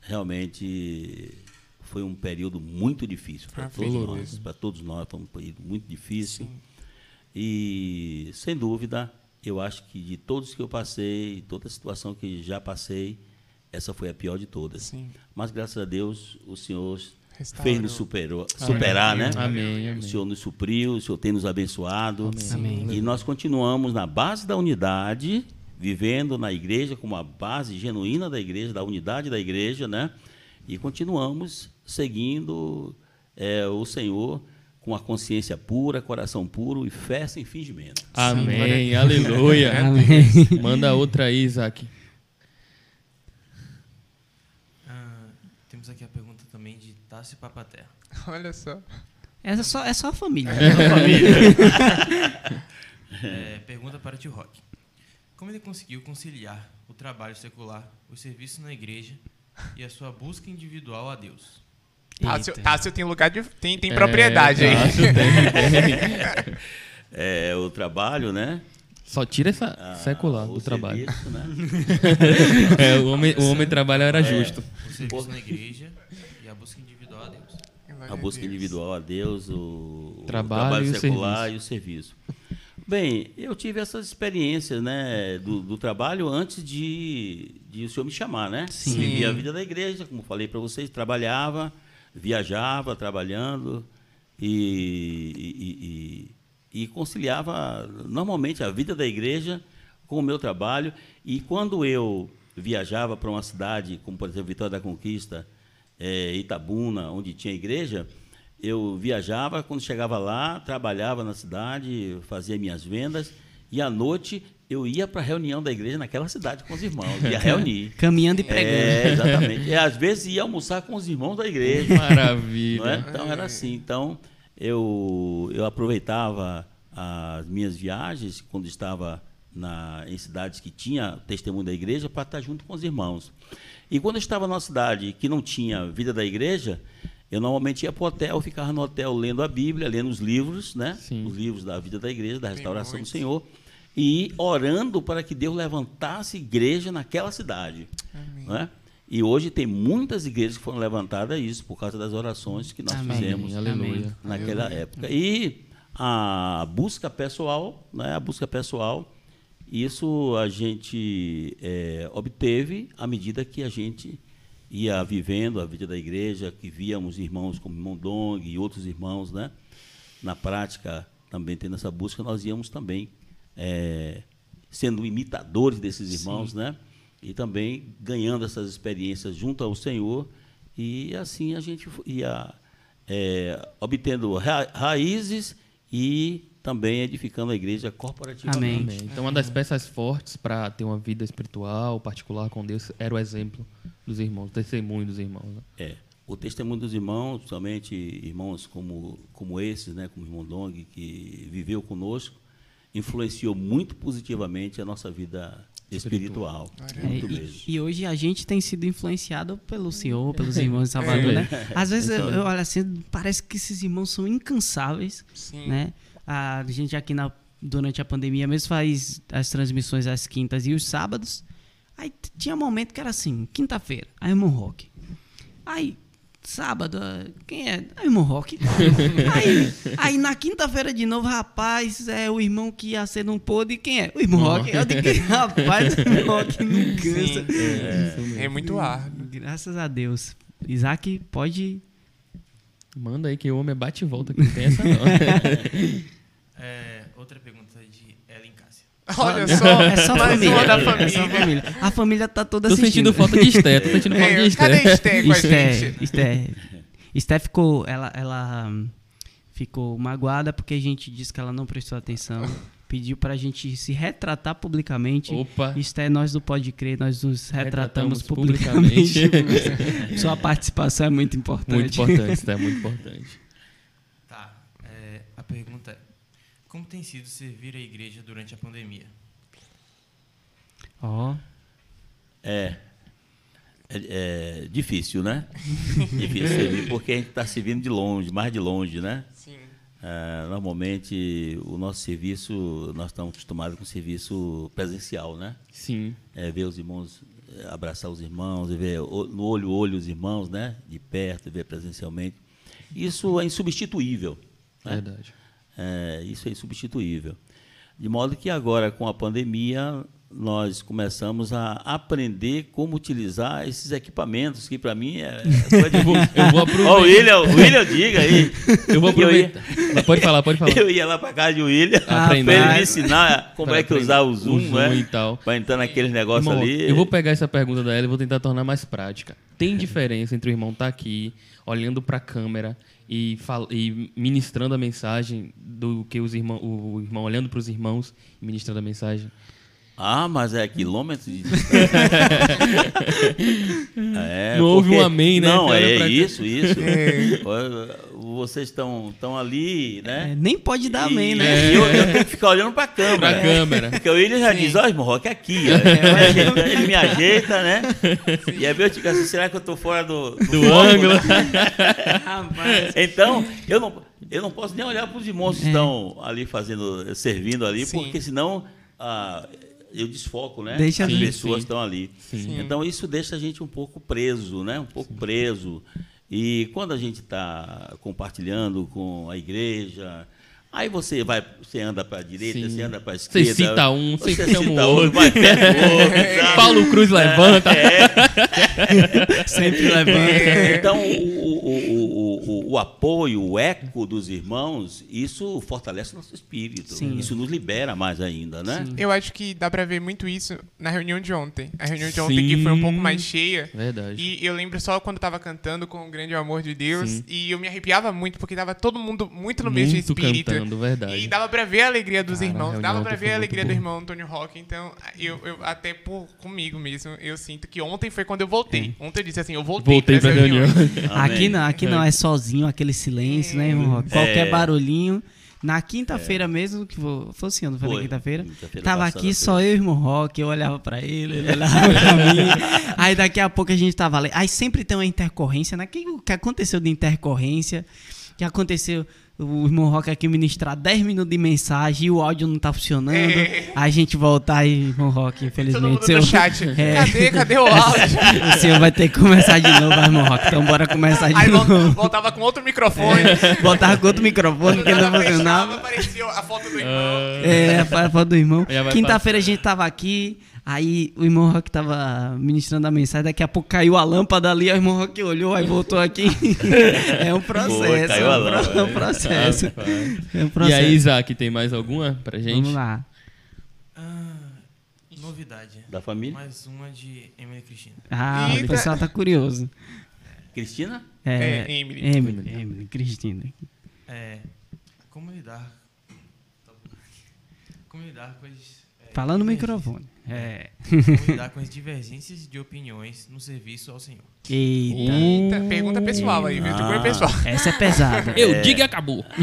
realmente foi um período muito difícil para Ah, todos nós, para todos nós foi um período muito difícil. E sem dúvida, eu acho que de todos que eu passei, toda a situação que já passei, essa foi a pior de todas. Sim. Mas graças a Deus, o Senhor Restaurou. fez nos superou, superar, né? Amém, O amém. Senhor nos supriu, o Senhor tem nos abençoado. Amém. E nós continuamos na base da unidade, vivendo na igreja como a base genuína da igreja, da unidade da igreja, né? E continuamos seguindo é, o Senhor com a consciência pura, coração puro e fé sem fingimento. Amém, aleluia. Amém. Manda outra aí, Isaac. Temos aqui a pergunta também de Tassi Papaterra. Olha só. Essa é só, é só a família. É, pergunta para o tio Rock. Como ele conseguiu conciliar o trabalho secular, o serviço na igreja e a sua busca individual a Deus? Tássio. Tássio tem lugar de. Tem, tem É, propriedade aí. É, o trabalho, né? Só tira essa Ah, secular o do trabalho. serviço, né? É, o homem, o homem trabalho era justo. O serviço na igreja e a busca individual a Deus. a busca individual a Deus, o, o Trabalho e o secular serviço. e o serviço. Bem, eu tive essas experiências, né, do, do trabalho antes de, de o senhor me chamar, né? Sim. Vivia a vida da igreja, como falei para vocês, trabalhava, viajava, trabalhando e, e, e, e conciliava normalmente a vida da igreja com o meu trabalho. E quando eu viajava para uma cidade, como por exemplo Vitória da Conquista, eh, Itabuna, onde tinha igreja, eu viajava, quando chegava lá, trabalhava na cidade, fazia minhas vendas, e à noite eu ia para a reunião da igreja naquela cidade com os irmãos, ia reunir. Caminhando e pregando. É, exatamente. E às vezes ia almoçar com os irmãos da igreja. Não é? Maravilha. Então era assim. Então eu, eu aproveitava as minhas viagens quando estava na, em cidades que tinha testemunho da igreja para estar junto com os irmãos. E quando eu estava numa cidade que não tinha vida da igreja, eu normalmente ia para o hotel, ficava no hotel lendo a Bíblia, lendo os livros, né? Sim. Os livros da vida da igreja, da restauração do. Senhor, e orando para que Deus levantasse igreja naquela cidade. né? E hoje tem muitas igrejas que foram levantadas a isso por causa das orações que nós Amém. fizemos Aleluia. naquela época. E a busca pessoal, né, a busca pessoal, isso a gente é, obteve à medida que a gente ia vivendo a vida da igreja, que víamos irmãos como o irmão Dong e outros irmãos, né? Na prática, também tendo essa busca, nós íamos também é, sendo imitadores desses irmãos, né? E também ganhando essas experiências junto ao Senhor e assim a gente ia é, obtendo ra raízes e também edificando a igreja corporativamente. Amém. Amém. Então, uma das peças fortes para ter uma vida espiritual, particular com Deus, era o exemplo dos irmãos, o testemunho dos irmãos. né? É, o testemunho dos irmãos, somente irmãos como, como esses, né, como o irmão Dong, que viveu conosco, influenciou muito positivamente a nossa vida espiritual. É, Muito e, mesmo. e hoje a gente tem sido influenciado pelo Senhor, pelos irmãos de Salvador, né? Às vezes eu, eu olho assim, parece que esses irmãos são incansáveis, Sim. né? A gente aqui na, durante a pandemia mesmo faz as transmissões às quintas e os sábados. Aí tinha momento que era assim, quinta-feira, aí irmão rock. Aí sábado, ah, quem é? É o irmão Rock. aí, aí na quinta-feira de novo, rapaz, é o irmão que ia ser não pôde. Quem é? O irmão Rock. Eu digo, rapaz, o irmão Rock não cansa. É, muito árduo. Graças a Deus. Isaac, pode. Manda aí que o homem é bate e volta, que não tem essa não. É, outra pergunta. Olha só, É só mais família. uma da É só família. família. A família tá toda Tô assistindo. sentindo falta de Esté, tô sentindo falta de É, cadê Esté. Esté com a Esté, gente? Esté. Esté ficou, ela, ela hum, ficou magoada porque a gente disse que ela não prestou atenção. Pediu pra gente se retratar publicamente. Opa. Esté, nós do Pode Crer, nós nos retratamos, Retratamos publicamente. publicamente. Sua participação é muito importante. Muito importante, Esté, muito importante. Tá. é, a pergunta é: Como tem sido servir a igreja durante a pandemia? Ó, É, é, é difícil, né? difícil servir, porque a gente está servindo de longe, mais de longe, né? Sim. Ah, normalmente, o nosso serviço, nós estamos acostumados com o serviço presencial, né? Sim. É, ver os irmãos, é, abraçar os irmãos, e ver o- no olho olho os irmãos, né? De perto, ver presencialmente. Isso é insubstituível. né? Verdade. É, isso é insubstituível. De modo que agora, com a pandemia, nós começamos a aprender como utilizar esses equipamentos, que para mim é. é Eu vou, eu vou Ó, o aproveitar. William, o William, diga aí. Eu vou Que eu ia- aproveitar. Pode falar, pode falar. Eu ia lá para casa de William para Aprender. ele me ensinar como é que usar o Zoom, o Zoom né? e tal. Para entrar naqueles negócios Irmão, ali. Eu vou pegar essa pergunta da ela e vou tentar tornar mais prática. Tem diferença entre o irmão estar aqui, olhando para a câmera e, fal- e ministrando a mensagem do que os irmãos, o irmão olhando para os irmãos e ministrando a mensagem? Ah, mas é quilômetros de distância. É, Não houve porque- um amém, né? Não, é cá. isso, isso. Vocês estão estão ali, né? é, nem pode dar amém, E- né? E eu, eu tenho que ficar olhando para a câmera. Pra câmera. Porque o William já diz, ó, irmão, Rock aqui. ó. Ele, me ajeita, ele me ajeita, né? E aí eu digo assim, será que eu tô fora do, do, ângulo. Então, eu não, eu não posso nem olhar para os irmãos É. que estão ali fazendo, servindo ali, Sim. porque senão ah, eu desfoco, né? Deixa As ali. pessoas Sim. estão ali. Sim. Então isso deixa a gente um pouco preso, né? Um pouco preso. E quando a gente está compartilhando com a igreja, aí você vai, você anda para a direita, Sim. você anda para a Você esquerda. cita um, você você cita outro. vai perto do outro, sabe? Paulo Cruz levanta. Sempre levanta. É. Então, o, o, o, o, o apoio, o eco dos irmãos, isso fortalece o nosso espírito. Sim. Isso nos libera mais ainda, né? Eu acho que dá pra ver muito isso na reunião de ontem. A reunião de ontem Sim. que foi um pouco mais cheia. Verdade. E eu lembro só quando eu tava cantando com o grande amor de Deus. Sim. E eu me arrepiava muito, porque tava todo mundo muito no mesmo Muito espírito. cantando, verdade. E dava pra ver a alegria dos Cara, irmãos. reunião Dava pra foi ver a alegria do boa. irmão Antônio Rock. Então, eu, eu até por comigo mesmo, eu sinto que ontem foi quando eu voltei. Ontem eu disse assim, eu voltei, Voltei pra essa reunião. Amém. Aqui não, aqui não é sozinho, aquele silêncio, né, irmão? Rock? Qualquer É. barulhinho. Na quinta-feira mesmo, que foi, foi assim, não foi, na Foi. quinta-feira? Quinta-feira Tava aqui só eu e o irmão Rock, eu olhava pra ele, ele olhava pra mim. Aí daqui a pouco a gente tava ali. Aí sempre tem uma intercorrência, né? O que, o que aconteceu de intercorrência? O que aconteceu? O irmão Rock aqui ministrar 10 minutos de mensagem e o áudio não tá funcionando. É. A gente voltar aí, irmão Rock, infelizmente. seu- chat. É. Cadê? Cadê o áudio? O senhor vai ter que começar de novo, vai, irmão Rock. Então bora começar de Aí novo. voltava, voltava com outro microfone. Botava com outro microfone que não funcionava. aparecia a foto do irmão. É, a foto do irmão. Quinta-feira a gente tava aqui, aí o irmão Rock tava ministrando a mensagem, daqui a pouco caiu a lâmpada ali, o irmão Rock olhou, aí voltou aqui. é um processo. Foi, caiu é, a um lâmpada. é um processo. É um E processo. aí, Isaac, tem mais alguma pra gente? Vamos lá. Ah, novidade. Da família. Mais uma de Emily Cristina. Ah, o Eita. pessoal tá curioso. Cristina? É, É, Emily. Emily, Emily, Cristina. É, como lidar... Como lidar com as... é, Fala no microfone. É. Lidar com as divergências de opiniões no serviço ao Senhor. Eita. Eita, pergunta pessoal aí, viu? Ah. Pessoal. Essa é pesada. Eu digo e acabou.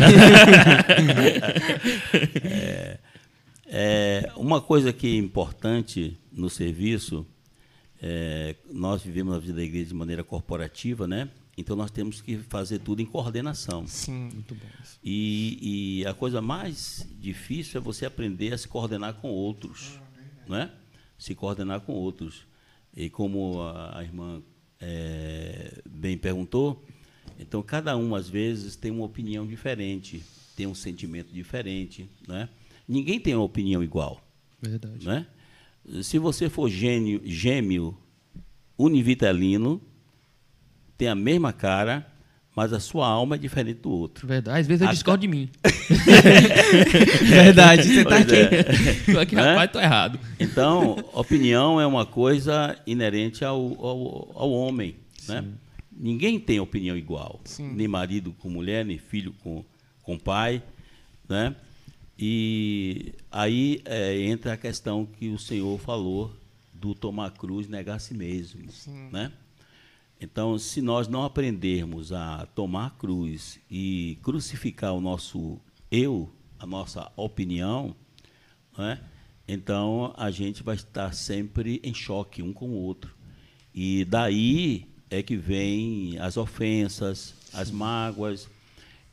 É, uma coisa que é importante no serviço, é, nós vivemos a vida da igreja de maneira corporativa, né? Então nós temos que fazer tudo em coordenação. Sim. Muito bom. E, e a coisa mais difícil é você aprender a se coordenar com outros, não é? Se coordenar com outros. E como a, a irmã é, bem perguntou, Então, cada um, às vezes, tem uma opinião diferente, tem um sentimento diferente. Né? Ninguém tem uma opinião igual. Verdade. Né? Se você for gênio, gêmeo univitalino, tem a mesma cara, mas a sua alma é diferente do outro. Verdade. Às vezes eu As discordo de mim. Verdade, você tá Pois aqui. é. Tô aqui, Né? rapaz, tô errado. Então, opinião é uma coisa inerente ao, ao, ao homem. Né? Ninguém tem opinião igual. Sim. Nem marido com mulher, nem filho com, com pai. Né? E aí é, entra a questão que o Senhor falou do tomar cruz, negar a si mesmo. Né? Então, se nós não aprendermos a tomar a cruz e crucificar o nosso eu, a nossa opinião, né? então a gente vai estar sempre em choque um com o outro. E daí é que vem as ofensas, as mágoas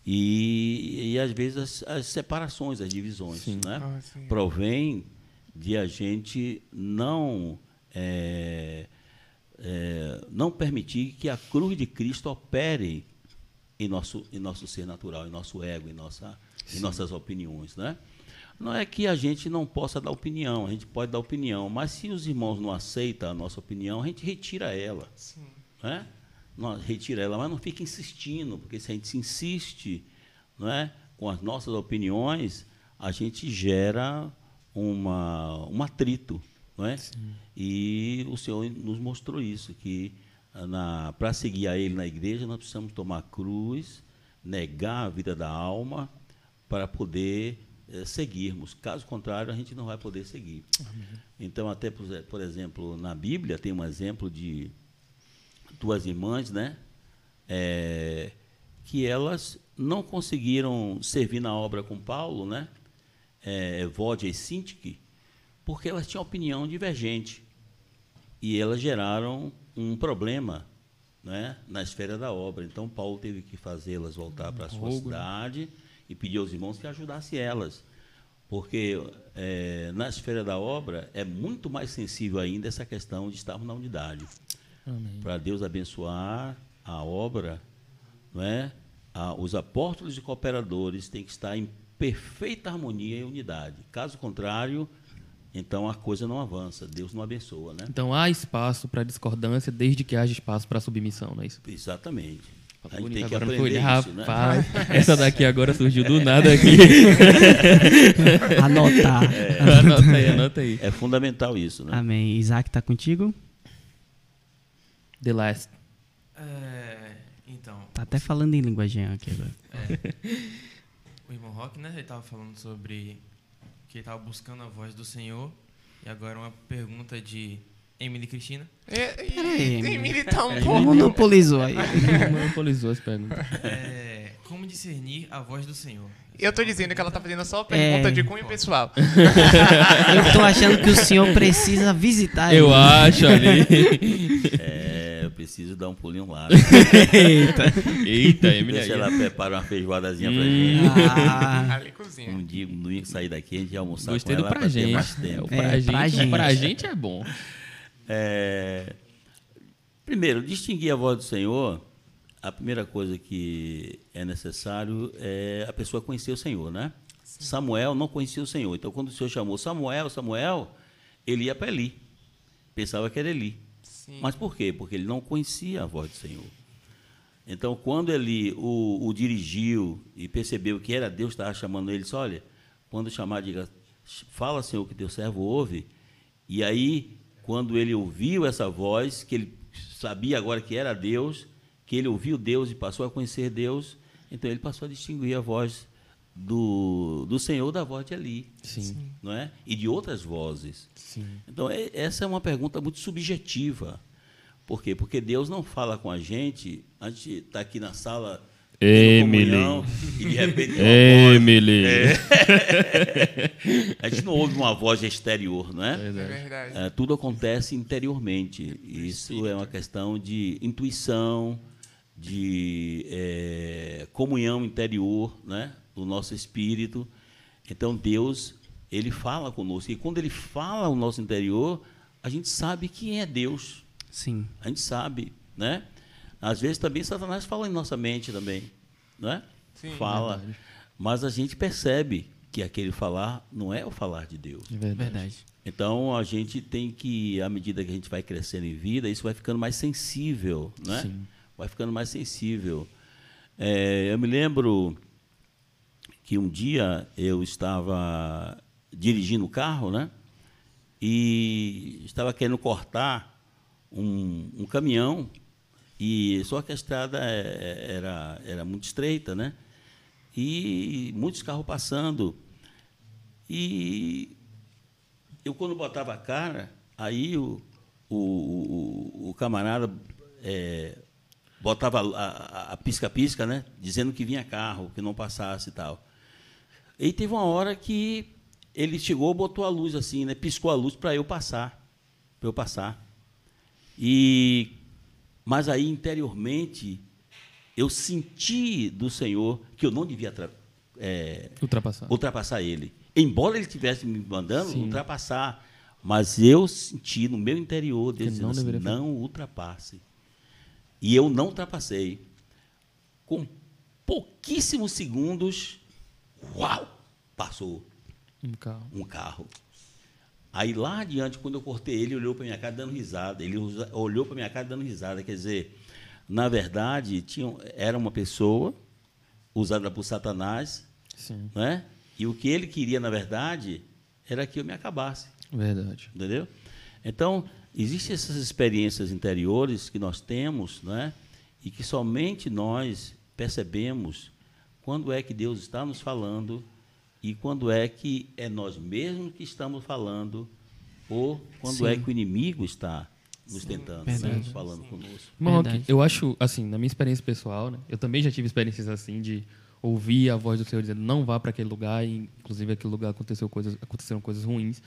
e, e às vezes as, as separações, as divisões. Né? Ah, sim. Provém de a gente não é, é, não permitir que a cruz de Cristo opere em nosso, em nosso ser natural, em nosso ego, em, nossa, em nossas opiniões. Né? Não é que a gente não possa dar opinião, a gente pode dar opinião, mas se os irmãos não aceitam a nossa opinião, a gente retira ela. Né? Nós retira ela, mas não fica insistindo, porque se a gente se insiste não é, com as nossas opiniões, a gente gera uma, um atrito. Não é? E o Senhor nos mostrou isso, que para seguir a Ele na igreja, nós precisamos tomar cruz, negar a vida da alma, para poder eh, seguirmos. Caso contrário, a gente não vai poder seguir. Então, até, por, exe- por exemplo, na Bíblia tem um exemplo de duas irmãs, né? É, que elas não conseguiram servir na obra com Paulo, né? É, Evódia e Sintique, porque elas tinham opinião divergente e elas geraram um problema né, na esfera da obra. Então, Paulo teve que fazê-las voltar para a sua né? cidade e pedir aos irmãos que ajudassem elas. Porque é, na esfera da obra é muito mais sensível ainda essa questão de estarmos na unidade. Para Deus abençoar a obra, não é? A- os apóstolos e cooperadores têm que estar em perfeita harmonia e unidade. Caso contrário, então a coisa não avança, Deus não abençoa, né? Então há espaço para discordância desde que haja espaço para submissão, não é isso? Exatamente. A gente tem que aprender foi- isso, né? Rapaz, essa daqui agora surgiu do nada aqui. Anotar. anota aí, anota aí. É fundamental isso, né? Amém. Isaac tá contigo? The Last. É, então, Tá até falando em linguagem aqui agora. o irmão Rock, né, ele tava falando sobre que ele tava buscando a voz do Senhor. E agora uma pergunta de Emily Cristina. É, Peraí, Emily. militar um Ele pouco. monopolizou aí. Monopolizou as perguntas. É, como discernir a voz do Senhor? Eu tô dizendo que ela tá fazendo só pergunta É. de cunho pessoal. Eu tô achando que o senhor precisa visitar Eu ele. acho ali. É, preciso dar um pulinho lá. Eita. Eita, Emily Deixa ela prepara uma feijoadazinha pra Hum. gente. Ah, Ali cozinha. Um dia, um dia que sair daqui, a gente vai almoçar Gostei com do ela pra pra ter gente. mais É, tempo. pra, É, gente, pra gente. pra gente é bom. É, primeiro, distinguir a voz do Senhor, a primeira coisa que é necessário é a pessoa conhecer o Senhor, né? Samuel não conhecia o Senhor. Então, quando o Senhor chamou Samuel, Samuel, ele ia para Eli. Pensava que era Eli. Mas por quê? Porque ele não conhecia a voz do Senhor. Então, quando ele o, o dirigiu e percebeu que era Deus que estava chamando ele, disse, olha, quando chamar, diga, fala, Senhor, que teu servo ouve. E aí, quando ele ouviu essa voz, que ele sabia agora que era Deus, que ele ouviu Deus e passou a conhecer Deus, então ele passou a distinguir a voz do, do Senhor da voz de Ali, Sim. não é? E de outras vozes. Sim. Então, é- essa é uma pergunta muito subjetiva. Por quê? Porque Deus não fala com a gente, a gente está aqui na sala Emily. comunhão, e de repente Emily. a gente não ouve uma voz exterior, não é? É verdade. É, tudo acontece interiormente. Isso é uma questão de intuição, de é, comunhão interior, né, do nosso espírito. Então Deus ele fala conosco e quando ele fala ao nosso interior, a gente sabe quem é Deus. Sim. A gente sabe, né? Às vezes também Satanás fala em nossa mente também, não é? Sim. fala, Verdade. mas a gente percebe que aquele falar não é o falar de Deus. É verdade. Verdade. Então a gente tem que, à medida que a gente vai crescendo em vida, isso vai ficando mais sensível, né? Sim. Vai ficando mais sensível. É, eu me lembro que um dia eu estava dirigindo o carro, né? E estava querendo cortar um, um caminhão e só que a estrada é- era era muito estreita, né? E muitos carros passando e eu quando botava a cara, aí o, o, o, o camarada é, botava a pisca-pisca, né? Dizendo que vinha carro, que não passasse e tal. E teve uma hora que ele chegou, botou a luz assim, né? Piscou a luz para eu passar, para eu passar. E mas aí interiormente eu senti do Senhor que eu não devia é, Ultrapassar. ultrapassar ele. Embora ele estivesse me mandando Sim. ultrapassar, mas eu senti no meu interior dizendo não assim, não ultrapasse. E eu não ultrapassei. Com pouquíssimos segundos, uau, passou Um carro. um carro. Aí lá adiante, quando eu cortei ele, ele olhou para minha cara dando risada. Ele olhou para minha cara dando risada. Quer dizer, na verdade, tinha, era uma pessoa usada por Satanás, Sim. né? E o que ele queria, na verdade, era que eu me acabasse. Verdade. Entendeu? Então, existem essas experiências interiores que nós temos, né? E que somente nós percebemos quando é que Deus está nos falando e quando é que é nós mesmos que estamos falando ou quando Sim. é que o inimigo está nos tentando, né? Falando conosco. Verdade. eu acho, assim, na minha experiência pessoal, né? Eu também já tive experiências assim de ouvir a voz do Senhor dizendo não vá para aquele lugar e inclusive aquele lugar aconteceu coisas aconteceram coisas ruins.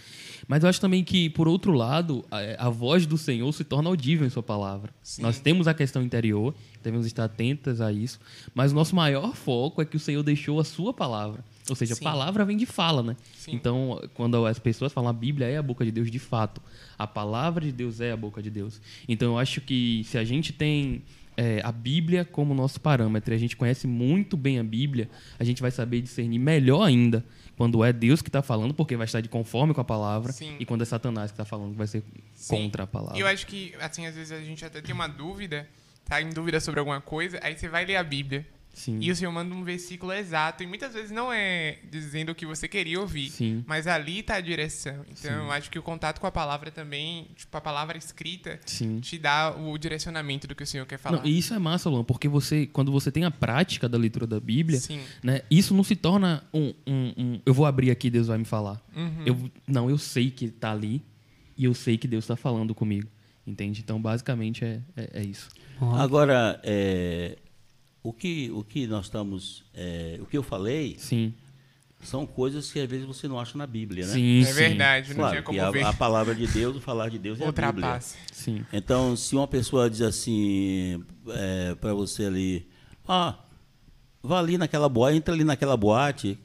Mas eu acho também que por outro lado, a, a voz do Senhor se torna audível em sua palavra. Sim. Nós temos a questão interior, devemos estar atentas a isso, mas o nosso maior foco é que o Senhor deixou a sua palavra. Ou seja, Sim. a palavra vem de fala, né? Sim. Então, quando as pessoas falam a Bíblia é a boca de Deus de fato, a palavra de Deus é a boca de Deus. Então, eu acho que se a gente tem é, a Bíblia como nosso parâmetro, e a gente conhece muito bem a Bíblia, a gente vai saber discernir melhor ainda quando é Deus que está falando, porque vai estar de conforme com a palavra, Sim. e quando é Satanás que está falando, vai ser Sim. contra a palavra. E eu acho que, assim, às vezes a gente até tem uma dúvida, tá em dúvida sobre alguma coisa, aí você vai ler a Bíblia. Sim. E o Senhor manda um versículo exato. E muitas vezes não é dizendo o que você queria ouvir. Sim. Mas ali tá a direção. Então eu acho que o contato com a palavra também, tipo, a palavra escrita, Sim. te dá o direcionamento do que o Senhor quer falar. Não, e isso é massa, Luan, porque você, quando você tem a prática da leitura da Bíblia, Sim. né, isso não se torna um, um- um, Eu vou abrir aqui, Deus vai me falar. Uhum. Eu, não, eu sei que está ali e eu sei que Deus está falando comigo. Entende? Então, basicamente, é, é, é isso. Agora, é, o, que, o que nós estamos. é, o que eu falei Sim. são coisas que às vezes você não acha na Bíblia, né? Sim, É sim, verdade, não Claro, tinha como ver. a, a palavra de Deus, o falar de Deus é a Bíblia. Sim. Então, se uma pessoa diz assim para você ali, ah, vá ali naquela boate, entra ali naquela boate,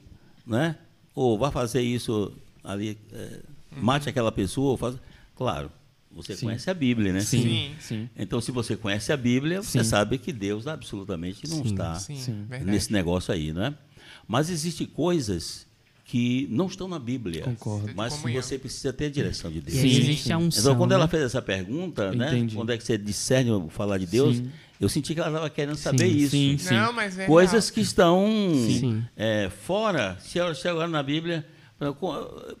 né? Ou vá fazer isso ali, é, mate aquela pessoa, faz... claro, você Sim. conhece a Bíblia, né? Sim. Sim. Sim. Então, se você conhece a Bíblia, você Sim. sabe que Deus absolutamente não Sim. está Sim, Sim. verdade. nesse negócio aí, né? Mas existem coisas que não estão na Bíblia. Concordo. Mas Comunhão. você precisa ter a direção de Deus. aí Sim, existe sim. a unção, Então, quando ela né? fez essa pergunta, né? Entendi. Quando é que você discerne o falar de Deus, Sim. eu senti que ela estava querendo saber Sim, isso. sim, sim. Não, mas é Coisas real. que estão Sim. é, fora. Se se agora na Bíblia,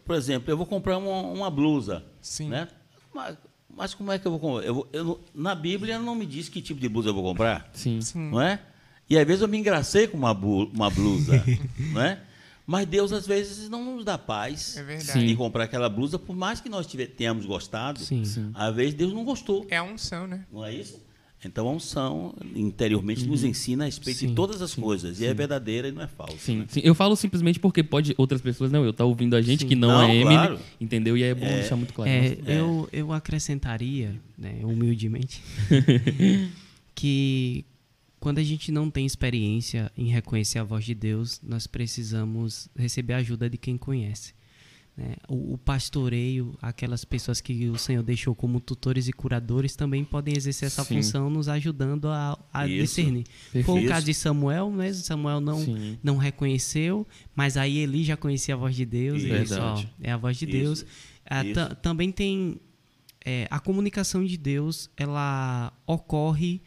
por exemplo, eu vou comprar uma, uma blusa. Sim. Né? Mas, como é que eu vou comprar? Eu vou- eu não- na Bíblia não me diz que tipo de blusa eu vou comprar. Sim. Sim. Não é? E às vezes eu me engracei com uma, bu- uma blusa. não é? Mas Deus às vezes não nos dá paz É verdade. Sim. de comprar aquela blusa, por mais que nós tenhamos gostado. Sim. Sim. Às vezes Deus não gostou. É a unção, né? Não é isso? Então a unção interiormente nos ensina a respeito de Sim, todas as coisas. E é verdadeira e não é falsa. Sim, né? sim. Eu falo simplesmente porque pode outras pessoas não, eu tá ouvindo a gente Sim. que não, Não, é Emily, claro. entendeu? E é bom deixar muito claro. É, Nossa, eu, eu acrescentaria, né, humildemente, que quando a gente não tem experiência em reconhecer a voz de Deus, nós precisamos receber a ajuda de quem conhece. Né? o, o pastoreio, aquelas pessoas que o Senhor deixou como tutores e curadores também podem exercer essa Sim. função, nos ajudando a, a Isso. discernir. Foi o caso de Samuel mesmo, Samuel não, Sim. não reconheceu, mas aí Eli já conhecia a voz de Deus. e disse, ó, é a voz de Isso. Deus. Ah, também tem é, a comunicação de Deus, ela ocorre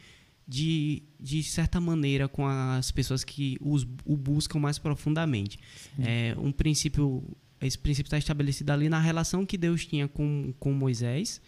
de, de certa maneira com as pessoas que os, o buscam mais profundamente. É, um princípio, esse princípio está estabelecido ali na relação que Deus tinha com, com Moisés,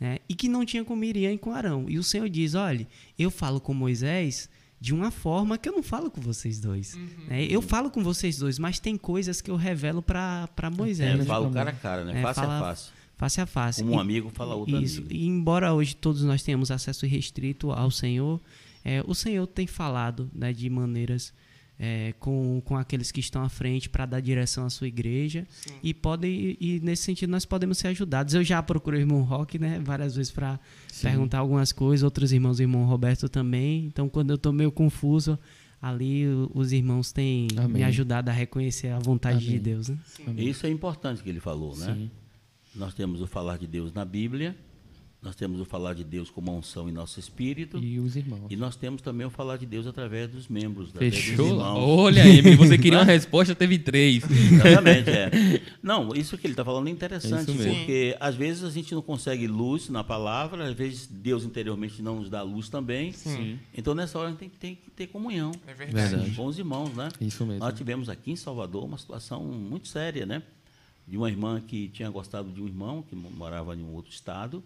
né, e que não tinha com Miriam e com Arão. E o Senhor diz: olha, eu falo com Moisés de uma forma que eu não falo com vocês dois. né? Eu falo com vocês dois, mas tem coisas que eu revelo para Moisés. É, fala o cara a cara, né? É, face fala- a face. face a face. Um E- amigo fala outro isso. amigo. E embora hoje todos nós tenhamos acesso irrestrito ao Senhor, é, o Senhor tem falado né, de maneiras é, com, com aqueles que estão à frente para dar direção à sua igreja e podem e nesse sentido nós podemos ser ajudados. Eu já procurei o irmão Rock, né, várias vezes para perguntar algumas coisas, outros irmãos, o irmão Roberto também. Então quando eu estou meio confuso ali os irmãos têm me Amém. ajudado a reconhecer a vontade de Amém. Deus. Né? Isso é importante que ele falou, né? Sim. Nós temos o falar de Deus na Bíblia, nós temos o falar de Deus como unção em nosso espírito, E os irmãos. e nós temos também o falar de Deus através dos membros, dos Fechou? irmãos. Olha aí, você queria uma resposta, teve três. Exatamente, é. Não, isso que ele está falando é interessante, É porque às vezes a gente não consegue luz na palavra, às vezes Deus interiormente não nos dá luz também. Sim. Então nessa hora a gente tem, que- tem que ter comunhão É verdade. Com os irmãos, né? Isso mesmo. Nós tivemos aqui em Salvador uma situação muito séria, né? De uma irmã que tinha gostado de um irmão que mo- morava em um outro estado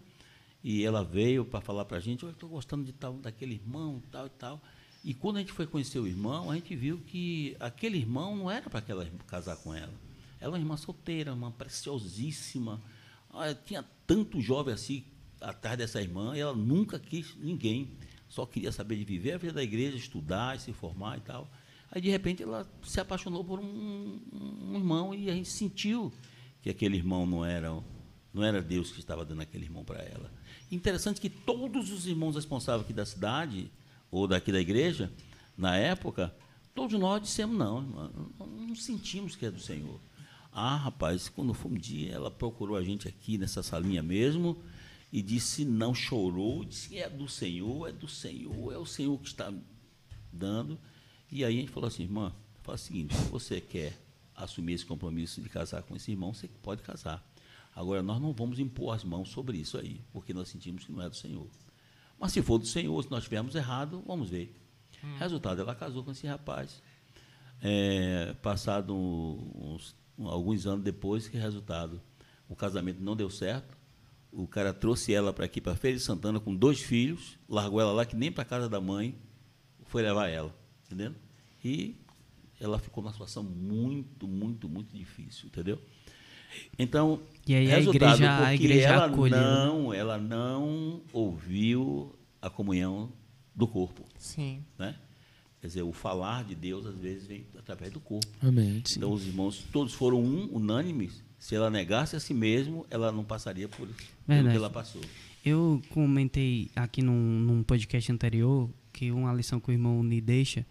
e ela veio para falar para a gente, eu estou gostando de tal daquele irmão, tal e tal. E quando a gente foi conhecer o irmão, a gente viu que aquele irmão não era para irmã casar com ela. Ela é uma irmã solteira, uma preciosíssima. Ah, tinha tanto jovem assim atrás dessa irmã, e ela nunca quis ninguém, só queria saber de viver a vida da igreja, estudar, se formar e tal. Aí, de repente, ela se apaixonou por um, um irmão e a gente sentiu que aquele irmão não era, não era Deus que estava dando aquele irmão para ela. Interessante que todos os irmãos responsáveis aqui da cidade, ou daqui da igreja, na época, todos nós dissemos, não, não sentimos que é do Senhor. Ah, rapaz, quando foi um dia, ela procurou a gente aqui nessa salinha mesmo e disse, não, chorou, disse, é do Senhor, é do Senhor, é o Senhor que está dando. E aí a gente falou assim, irmã, fala o seguinte, se você quer assumir esse compromisso de casar com esse irmão, você pode casar. Agora, nós não vamos impor as mãos sobre isso aí, porque nós sentimos que não é do Senhor. Mas se for do Senhor, se nós estivermos errado, vamos ver. Resultado, ela casou com esse rapaz. É, passado uns, alguns anos depois, que resultado? O casamento não deu certo. O cara trouxe ela para aqui, para Feira de Santana, com dois filhos, largou ela lá, que nem para casa da mãe, foi levar ela, entendeu? E ela ficou numa situação muito, muito, muito difícil, entendeu? Então, E aí a resultado, igreja- a igreja ela acolheu, né? não, ela não ouviu a comunhão do corpo, Sim. né? Quer dizer, o falar de Deus às vezes vem através do corpo. Amém. Então os irmãos todos foram um, unânimes. Se ela negasse a si mesmo, ela não passaria por pelo que Verdade. ela passou. Eu comentei aqui num, num podcast anterior que uma lição que o irmão me deixa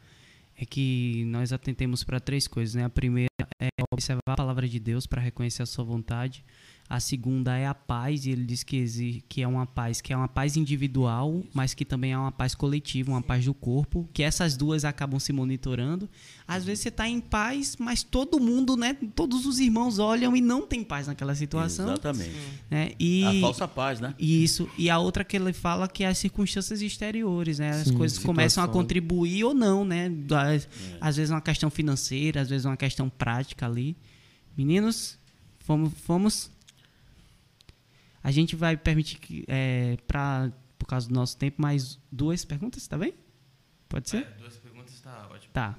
é que nós atentemos para três coisas, né? A primeira é observar a palavra de Deus para reconhecer a sua vontade. A segunda é a paz, e ele diz que, que é uma paz que é uma paz individual, mas que também é uma paz coletiva, uma paz do corpo, que essas duas acabam se monitorando. Às vezes você está em paz, mas todo mundo, né? Todos os irmãos olham e não tem paz naquela situação. Exatamente. Né? E, A falsa paz, né? isso. E a outra que ele fala que é as circunstâncias exteriores, né? As Sim, coisas começam a contribuir ou não, né? Às, às vezes uma questão financeira, às vezes uma questão prática ali. Meninos, fomos. fomos a gente vai permitir que, é, pra, por causa do nosso tempo, mais duas perguntas, tá bem? Pode ser? É, duas perguntas está ótimo. Tá.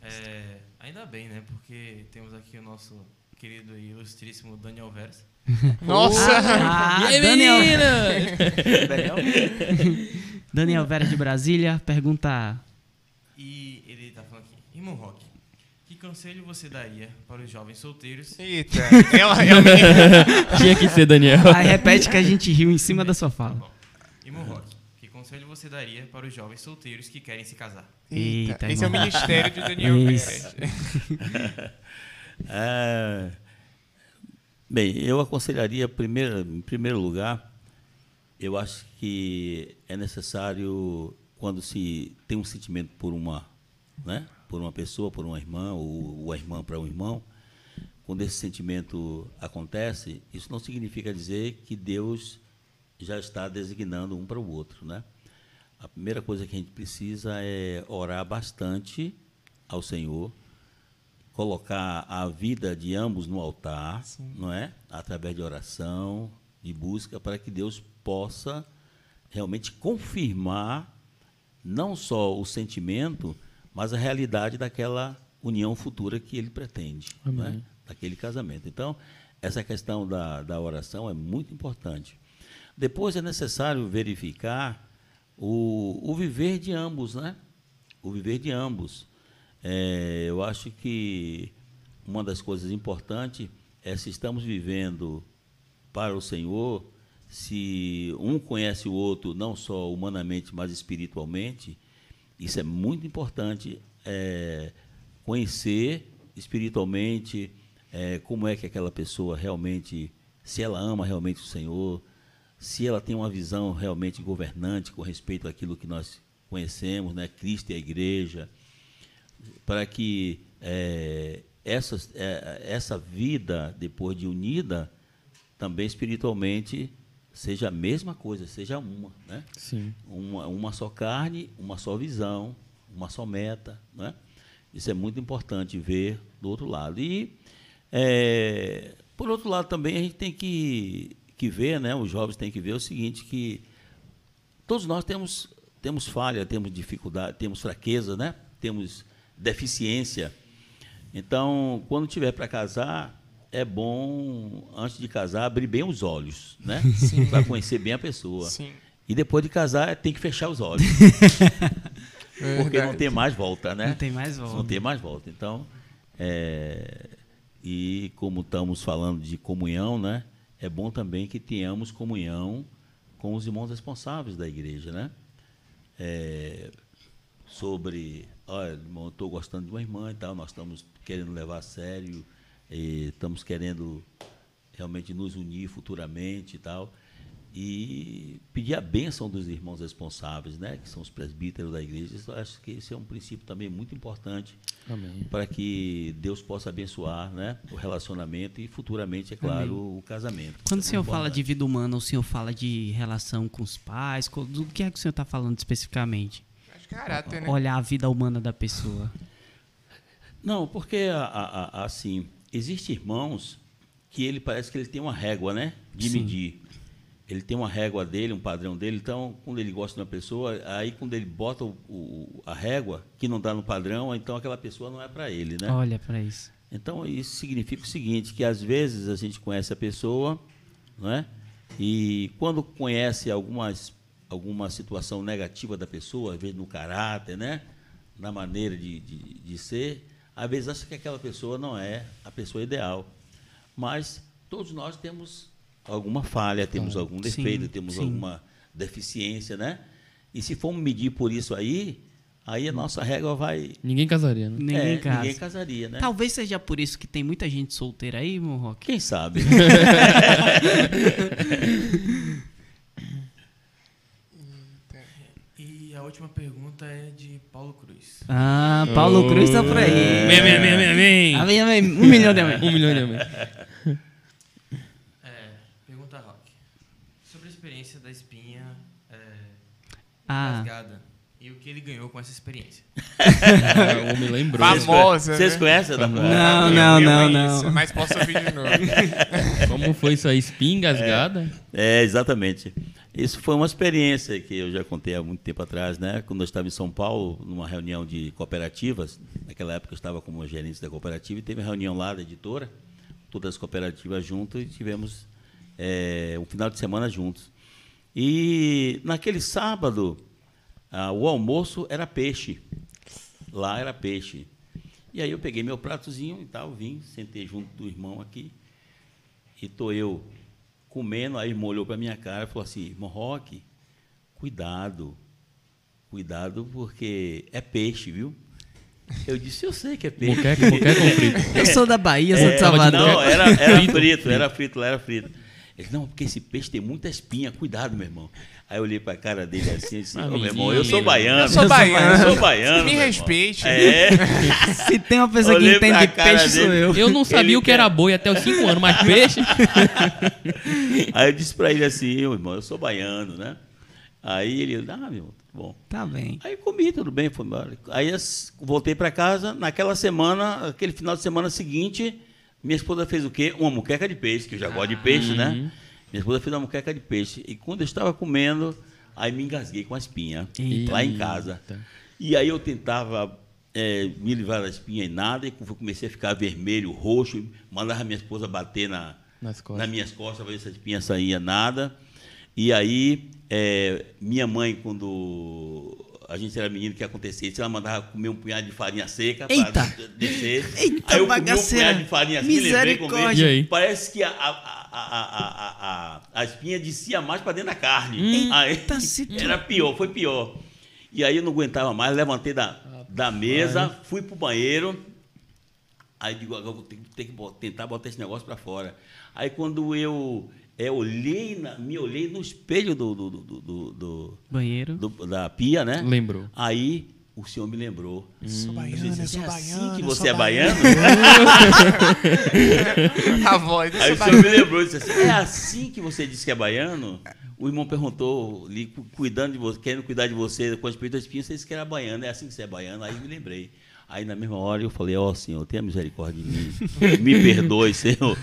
É, ainda bem, né? Porque temos aqui o nosso querido e ilustríssimo Daniel Veras. Nossa! Ah, e aí, Daniel, menina? Daniel? Daniel Vera de Brasília pergunta. E ele está falando aqui, irmão Rock, conselho você daria para os jovens solteiros? Eita, ela realmente. Tinha que ser Daniel. Aí repete que a gente riu em cima da sua fala. Bom, irmão Rock, que conselho você daria para os jovens solteiros que querem se casar? Eita, esse é o irmão. ministério de Daniel. É, Bem, eu aconselharia, primeiro, em primeiro lugar, eu acho que é necessário, quando se tem um sentimento por uma, né, por uma pessoa, por uma irmã, ou uma irmã para um irmão, quando esse sentimento acontece, isso não significa dizer que Deus já está designando um para o outro, né? A primeira coisa que a gente precisa é orar bastante ao Senhor, colocar a vida de ambos no altar, Sim. não é? Através de oração, de busca, para que Deus possa realmente confirmar não só o sentimento, mas a realidade daquela união futura que ele pretende, é? Amém. daquele casamento. Então, essa questão da, da oração é muito importante. Depois é necessário verificar o, o viver de ambos, né? O viver de ambos. É, eu acho que uma das coisas importantes é se estamos vivendo para o Senhor, se um conhece o outro não só humanamente, mas espiritualmente, isso é muito importante. é, conhecer espiritualmente é, como é que aquela pessoa realmente, se ela ama realmente o Senhor, se ela tem uma visão realmente governante com respeito àquilo que nós conhecemos, né, Cristo e a Igreja, para que é, essa, é, essa vida, depois de unida, também espiritualmente seja a mesma coisa, seja uma, né? Sim. uma, uma só carne, uma só visão, uma só meta. Né? Isso é muito importante ver do outro lado. E, é, por outro lado, também a gente tem que, que ver, né? os jovens têm que ver o seguinte, que todos nós temos, temos falha, temos dificuldade, temos fraqueza, né? temos deficiência. Então, quando tiver para casar, é bom, antes de casar, abrir bem os olhos, né? Para conhecer bem a pessoa. Sim. E depois de casar, tem que fechar os olhos. Porque não tem mais volta, né? Não tem mais volta. Não tem mais volta. Então, é, e como estamos falando de comunhão, né? É bom também que tenhamos comunhão com os irmãos responsáveis da igreja, né? É, sobre, olha, irmão, estou gostando de uma irmã e tal, nós estamos querendo levar a sério, e estamos querendo realmente nos unir futuramente e tal. E pedir a bênção dos irmãos responsáveis, né, que são os presbíteros da igreja. Eu acho que esse é um princípio também muito importante Amém. para que Deus possa abençoar né, o relacionamento e futuramente, é claro, o casamento. Quando o é senhor muito fala de importante. vida humana, o senhor fala de relação com os pais? Do que é que o senhor está falando especificamente? Acho que caráter, né? Olhar a vida humana da pessoa. Não, porque a- a- a- assim, existem irmãos que ele parece que ele tem uma régua, né? De Sim. medir. Ele tem uma régua dele, um padrão dele. Então, quando ele gosta de uma pessoa, aí quando ele bota o- o- a régua, que não dá no padrão, então aquela pessoa não é para ele, né? Olha para isso. Então, isso significa o seguinte, que às vezes a gente conhece a pessoa, não é? E quando conhece algumas, alguma situação negativa da pessoa, às vezes no caráter, né? Na maneira de, de, de ser, às vezes acha que aquela pessoa não é a pessoa ideal. Mas todos nós temos alguma falha, temos algum Sim, defeito, temos sim. alguma deficiência, né? E se formos medir por isso aí, aí a nossa régua vai... Ninguém casaria, né? Ninguém é, casa. ninguém casaria, né? Talvez seja por isso que tem muita gente solteira aí, meu Rock. Quem sabe? E a última pergunta é de Paulo Cruz. Ah, Paulo Cruz tá por aí. Amém, amém, amém, amém, amém. Amém. Um milhão de amém. Um milhão de amém. É, pergunta Rock. Sobre a experiência da espinha é, Ah, rasgada e o que ele ganhou com essa experiência. O homem lembrou. Famosa, Vocês né? conhecem da Não, não, não, não. Mas posso ouvir de novo. Como foi isso aí? Espinha engasgada? É, exatamente. Isso foi uma experiência que eu já contei há muito tempo atrás, né? Quando eu estava em São Paulo, numa reunião de cooperativas, naquela época eu estava como gerente da cooperativa e teve uma reunião lá da editora, todas as cooperativas juntas e tivemos é, um final de semana juntos. E naquele sábado, ah, o almoço era peixe. Lá era peixe. E aí eu peguei meu pratozinho e tal, vim, sentei junto do irmão aqui. E tô eu comendo, aí o irmão olhou para minha cara e falou assim, irmão Roque, cuidado, cuidado porque é peixe, viu? Eu disse, eu sei que é peixe. Moqueca, moqueca ou frito? Eu sou da Bahia, sou de É, Salvador. Não, era, era Frito. frito, era frito, era frito. Ele disse, não, porque esse peixe tem muita espinha, cuidado, meu irmão. Aí eu olhei pra cara dele assim e disse, Ah, ô, meu irmão, eu sou baiano. Eu sou baiano. Eu sou baiano. Me meu irmão." respeite. É. Se tem uma pessoa que entende peixe, sou dele. eu. Eu não sabia Ele o que era quer- boi até os 5 anos, mas peixe. Aí eu disse pra ele assim, meu irmão, eu sou baiano, né? Aí ele, ah, meu, irmão, tá bom. Tá bem. Aí comi, tudo bem, foi embora. Aí voltei para casa, naquela semana, aquele final de semana seguinte, minha esposa fez o quê? Uma muqueca de peixe, que eu já gosto de peixe, né? Minha esposa fez uma muqueca de peixe. E quando eu estava comendo, aí me engasguei com a espinha, Eita. lá em casa. E aí eu tentava eh, me livrar da espinha e nada, e comecei a ficar vermelho, roxo, mandava minha esposa bater na, Nas costas. nas minhas costas para ver se a espinha saía, nada. E aí, eh, minha mãe, quando a gente era menino, que acontecia? Ela mandava comer um punhado de farinha seca para Eita! descer. Eita, aí eu comi um bagaceira! punhado de farinha assim, comer. E aí? Parece que a, a, a, a, a, a, a espinha descia mais para dentro da carne. Aí, Eita, situ- era pior, foi pior. E aí eu não aguentava mais, levantei da, da mesa, fui pro banheiro. Aí digo, agora eu vou ter, que- ter que tentar botar esse negócio para fora. Aí quando eu é, olhei, na- me olhei no espelho do, do, do, do- do- Banheiro. do- da pia, né? Lembrou. Aí o senhor me lembrou. Sou Eu baiano, disse, eu sou é assim baiano. que eu você sou é baiano? A voz, Aí sou o senhor me lembrou e disse assim, é assim que você disse que é baiano? O irmão perguntou, cuidando de você, querendo cuidar de você, com respeito às espinhas, você disse que era baiano, é assim que você é baiano? Aí me lembrei. Aí na mesma hora eu falei, ó Senhor, tenha misericórdia de mim. Me perdoe, Senhor.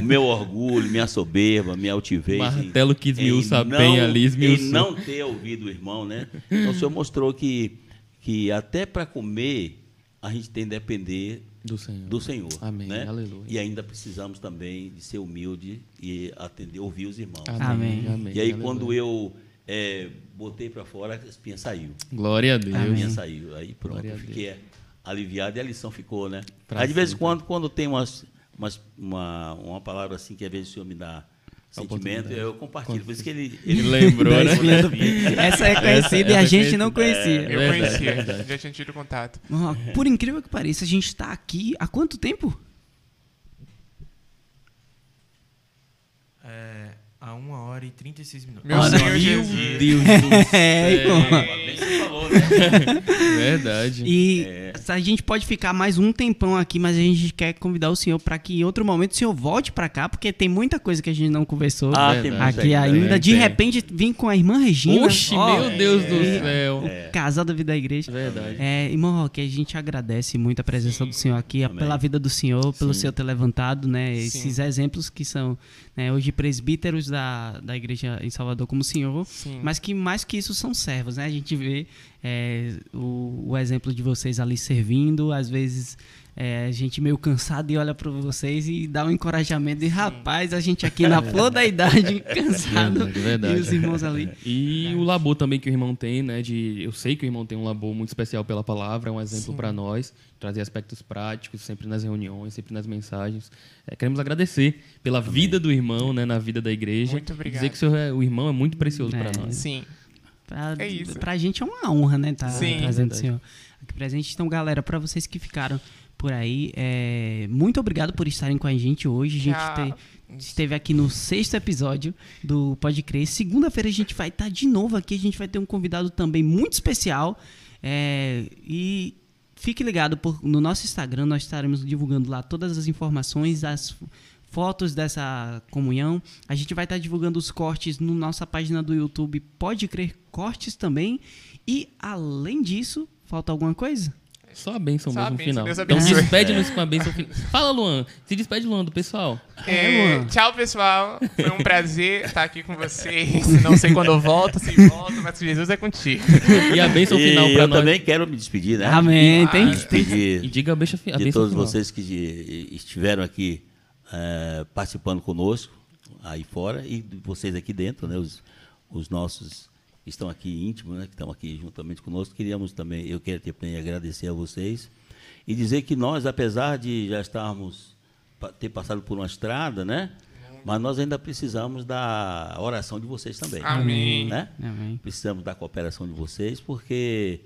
O meu orgulho, minha soberba, minha altivez. Martelo que em esmiuça não- bem ali, Em esmiuçou. não ter ouvido o irmão, né? Então o Senhor mostrou que, que até para comer a gente tem que depender Do Senhor. do Senhor. Amém, né? aleluia. E ainda precisamos também de ser humilde e atender, ouvir os irmãos. Amém. E aí aleluia. quando eu é, botei para fora, a espinha saiu. Glória a Deus. A espinha saiu. Aí pronto, Glória a eu fiquei aliviado e a lição ficou, né? Pra aí de vez em quando, quando tem umas, umas- uma, uma palavra assim que às vezes o Senhor me dá sentimento, eu compartilho. Por isso que ele, Ele lembrou, né? Essa é conhecida e a é gente não conhecia. Eu Verdade, conhecia, verdade. já tinha tido contato. Ó, Por incrível que pareça, a gente tá aqui há quanto tempo? É, a 1 hora e 36 minutos. Meu Olha, Senhor Meu Jesus. Deus do É, céu. irmão. Bem você falou, né? Verdade. E a gente pode ficar mais um tempão aqui, mas a gente quer convidar o senhor para que em outro momento o senhor volte para cá, porque tem muita coisa que a gente não conversou Ah, aqui ainda. tem, de repente, vim com a irmã Regina. Oxe, ó, meu Deus do e- céu. O casal da vida da igreja. Verdade. É, irmão Roque, a gente agradece muito a presença do senhor aqui, Amém. pela vida do senhor, pelo senhor ter levantado, né, esses exemplos que são né, hoje presbíteros da, da igreja em Salvador como senhor, Sim. mas que mais que isso são servos, né? A gente vê é, o, o exemplo de vocês ali servindo, às vezes é, a gente meio cansado e olha para vocês e dá um encorajamento de rapaz, a gente aqui na flor da idade, cansado, Verdade, verdade. e os irmãos ali. E o labor também que o irmão tem, né? De, eu sei que o irmão tem um labor muito especial pela palavra, é um exemplo para nós, trazer aspectos práticos, sempre nas reuniões, sempre nas mensagens. É, queremos agradecer pela vida do irmão, né? Na vida da igreja. Muito obrigado. Dizer que o, senhor é- o irmão é muito precioso para É. nós. Sim. Pra, É isso. pra gente é uma honra, né? Tá Sim. trazendo o senhor aqui presente. Então, galera, pra vocês que ficaram por aí, é, muito obrigado por estarem com a gente hoje. A gente te- esteve aqui no sexto episódio do Pode Crer. Segunda-feira a gente vai estar de novo aqui. A gente vai ter um convidado também muito especial. É, e fique ligado por- no nosso Instagram. Nós estaremos divulgando lá todas as informações, as fotos dessa comunhão. A gente vai estar divulgando os cortes na nossa página do YouTube. Pode Crer Cortes também. E além disso, falta alguma coisa? Só a bênção Só a mesmo no bênção, final. Deus Então abençoe. despede-nos com a bênção final. Fala, Luan. Se despede, Luan, do pessoal. É, Luan. tchau, pessoal. Foi um prazer estar aqui com vocês. Não sei quando eu volto, se volto, mas Jesus é contigo. E a bênção E final para eu nós. também quero me despedir, né? Amém. Tem, Me tem, despedir E diga a bênção, fi- a de todos final. vocês que de- estiveram aqui eh, participando conosco, aí fora, e vocês aqui dentro, né? Os, os nossos que estão aqui íntimos, né? Que estão aqui juntamente conosco. Queríamos também, eu quero também agradecer a vocês e dizer que nós, apesar de já estarmos, ter passado por uma estrada, né? Mas nós ainda precisamos da oração de vocês também. Amém. Né? Amém. Precisamos da cooperação de vocês, porque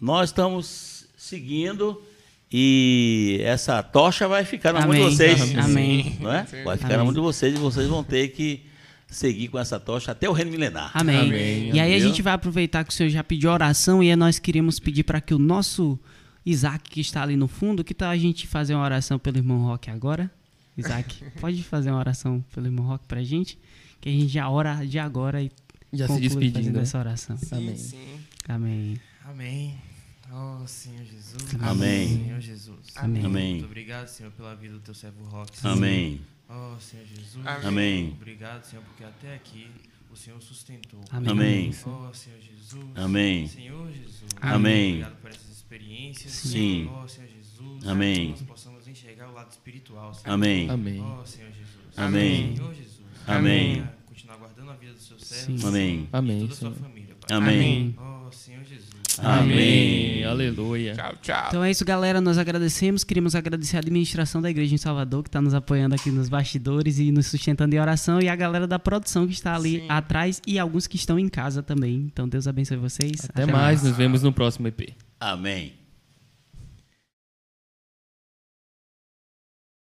nós estamos seguindo e essa tocha vai ficar na mão de Amém. vocês. Amém. Não é? Vai ficar na mão de vocês e vocês vão ter que seguir com essa tocha até o reino milenar. Amém. Amém. E aí a gente vai aproveitar que o senhor já pediu oração e aí nós queríamos pedir para que o nosso Isaac, que está ali no fundo, que tal a gente fazer uma oração pelo irmão Roque agora? Isaac, pode fazer uma oração pelo irmão Roque pra gente? Que a gente já ora de agora e Já se despedindo. fazendo né? essa oração. Sim, Amém. sim. Amém. Amém. Oh, Senhor Jesus. Amém. Senhor Jesus. Amém. Amém. Muito obrigado, Senhor, pela vida do teu servo Rock. Senhor. Amém. Oh, Senhor Jesus. Amém. Amém. Obrigado, Senhor, porque até aqui o Senhor sustentou. Amém. Amém. Oh, Senhor Jesus. Amém. Senhor Jesus. Amém. Obrigado por essas experiências. Sim. Oh, Senhor Jesus. Amém. Que nós possamos enxergar o lado espiritual, Senhor. Amém. Amém. Oh, Senhor Jesus. Amém. Senhor Jesus. Amém. Venha Continuar guardando a vida do seu servo. Senhor, Amém. E Amém, toda a sua família, Pai. Amém. Oh, Jesus. Amém. Aleluia. Tchau, tchau. Então é isso, galera. Nós agradecemos. Queríamos agradecer a administração da igreja em Salvador, que está nos apoiando aqui nos bastidores e nos sustentando em oração, e a galera da produção que está ali Sim. atrás e alguns que estão em casa também. Então Deus abençoe vocês. Até mais, nos vemos no próximo EP. Amém.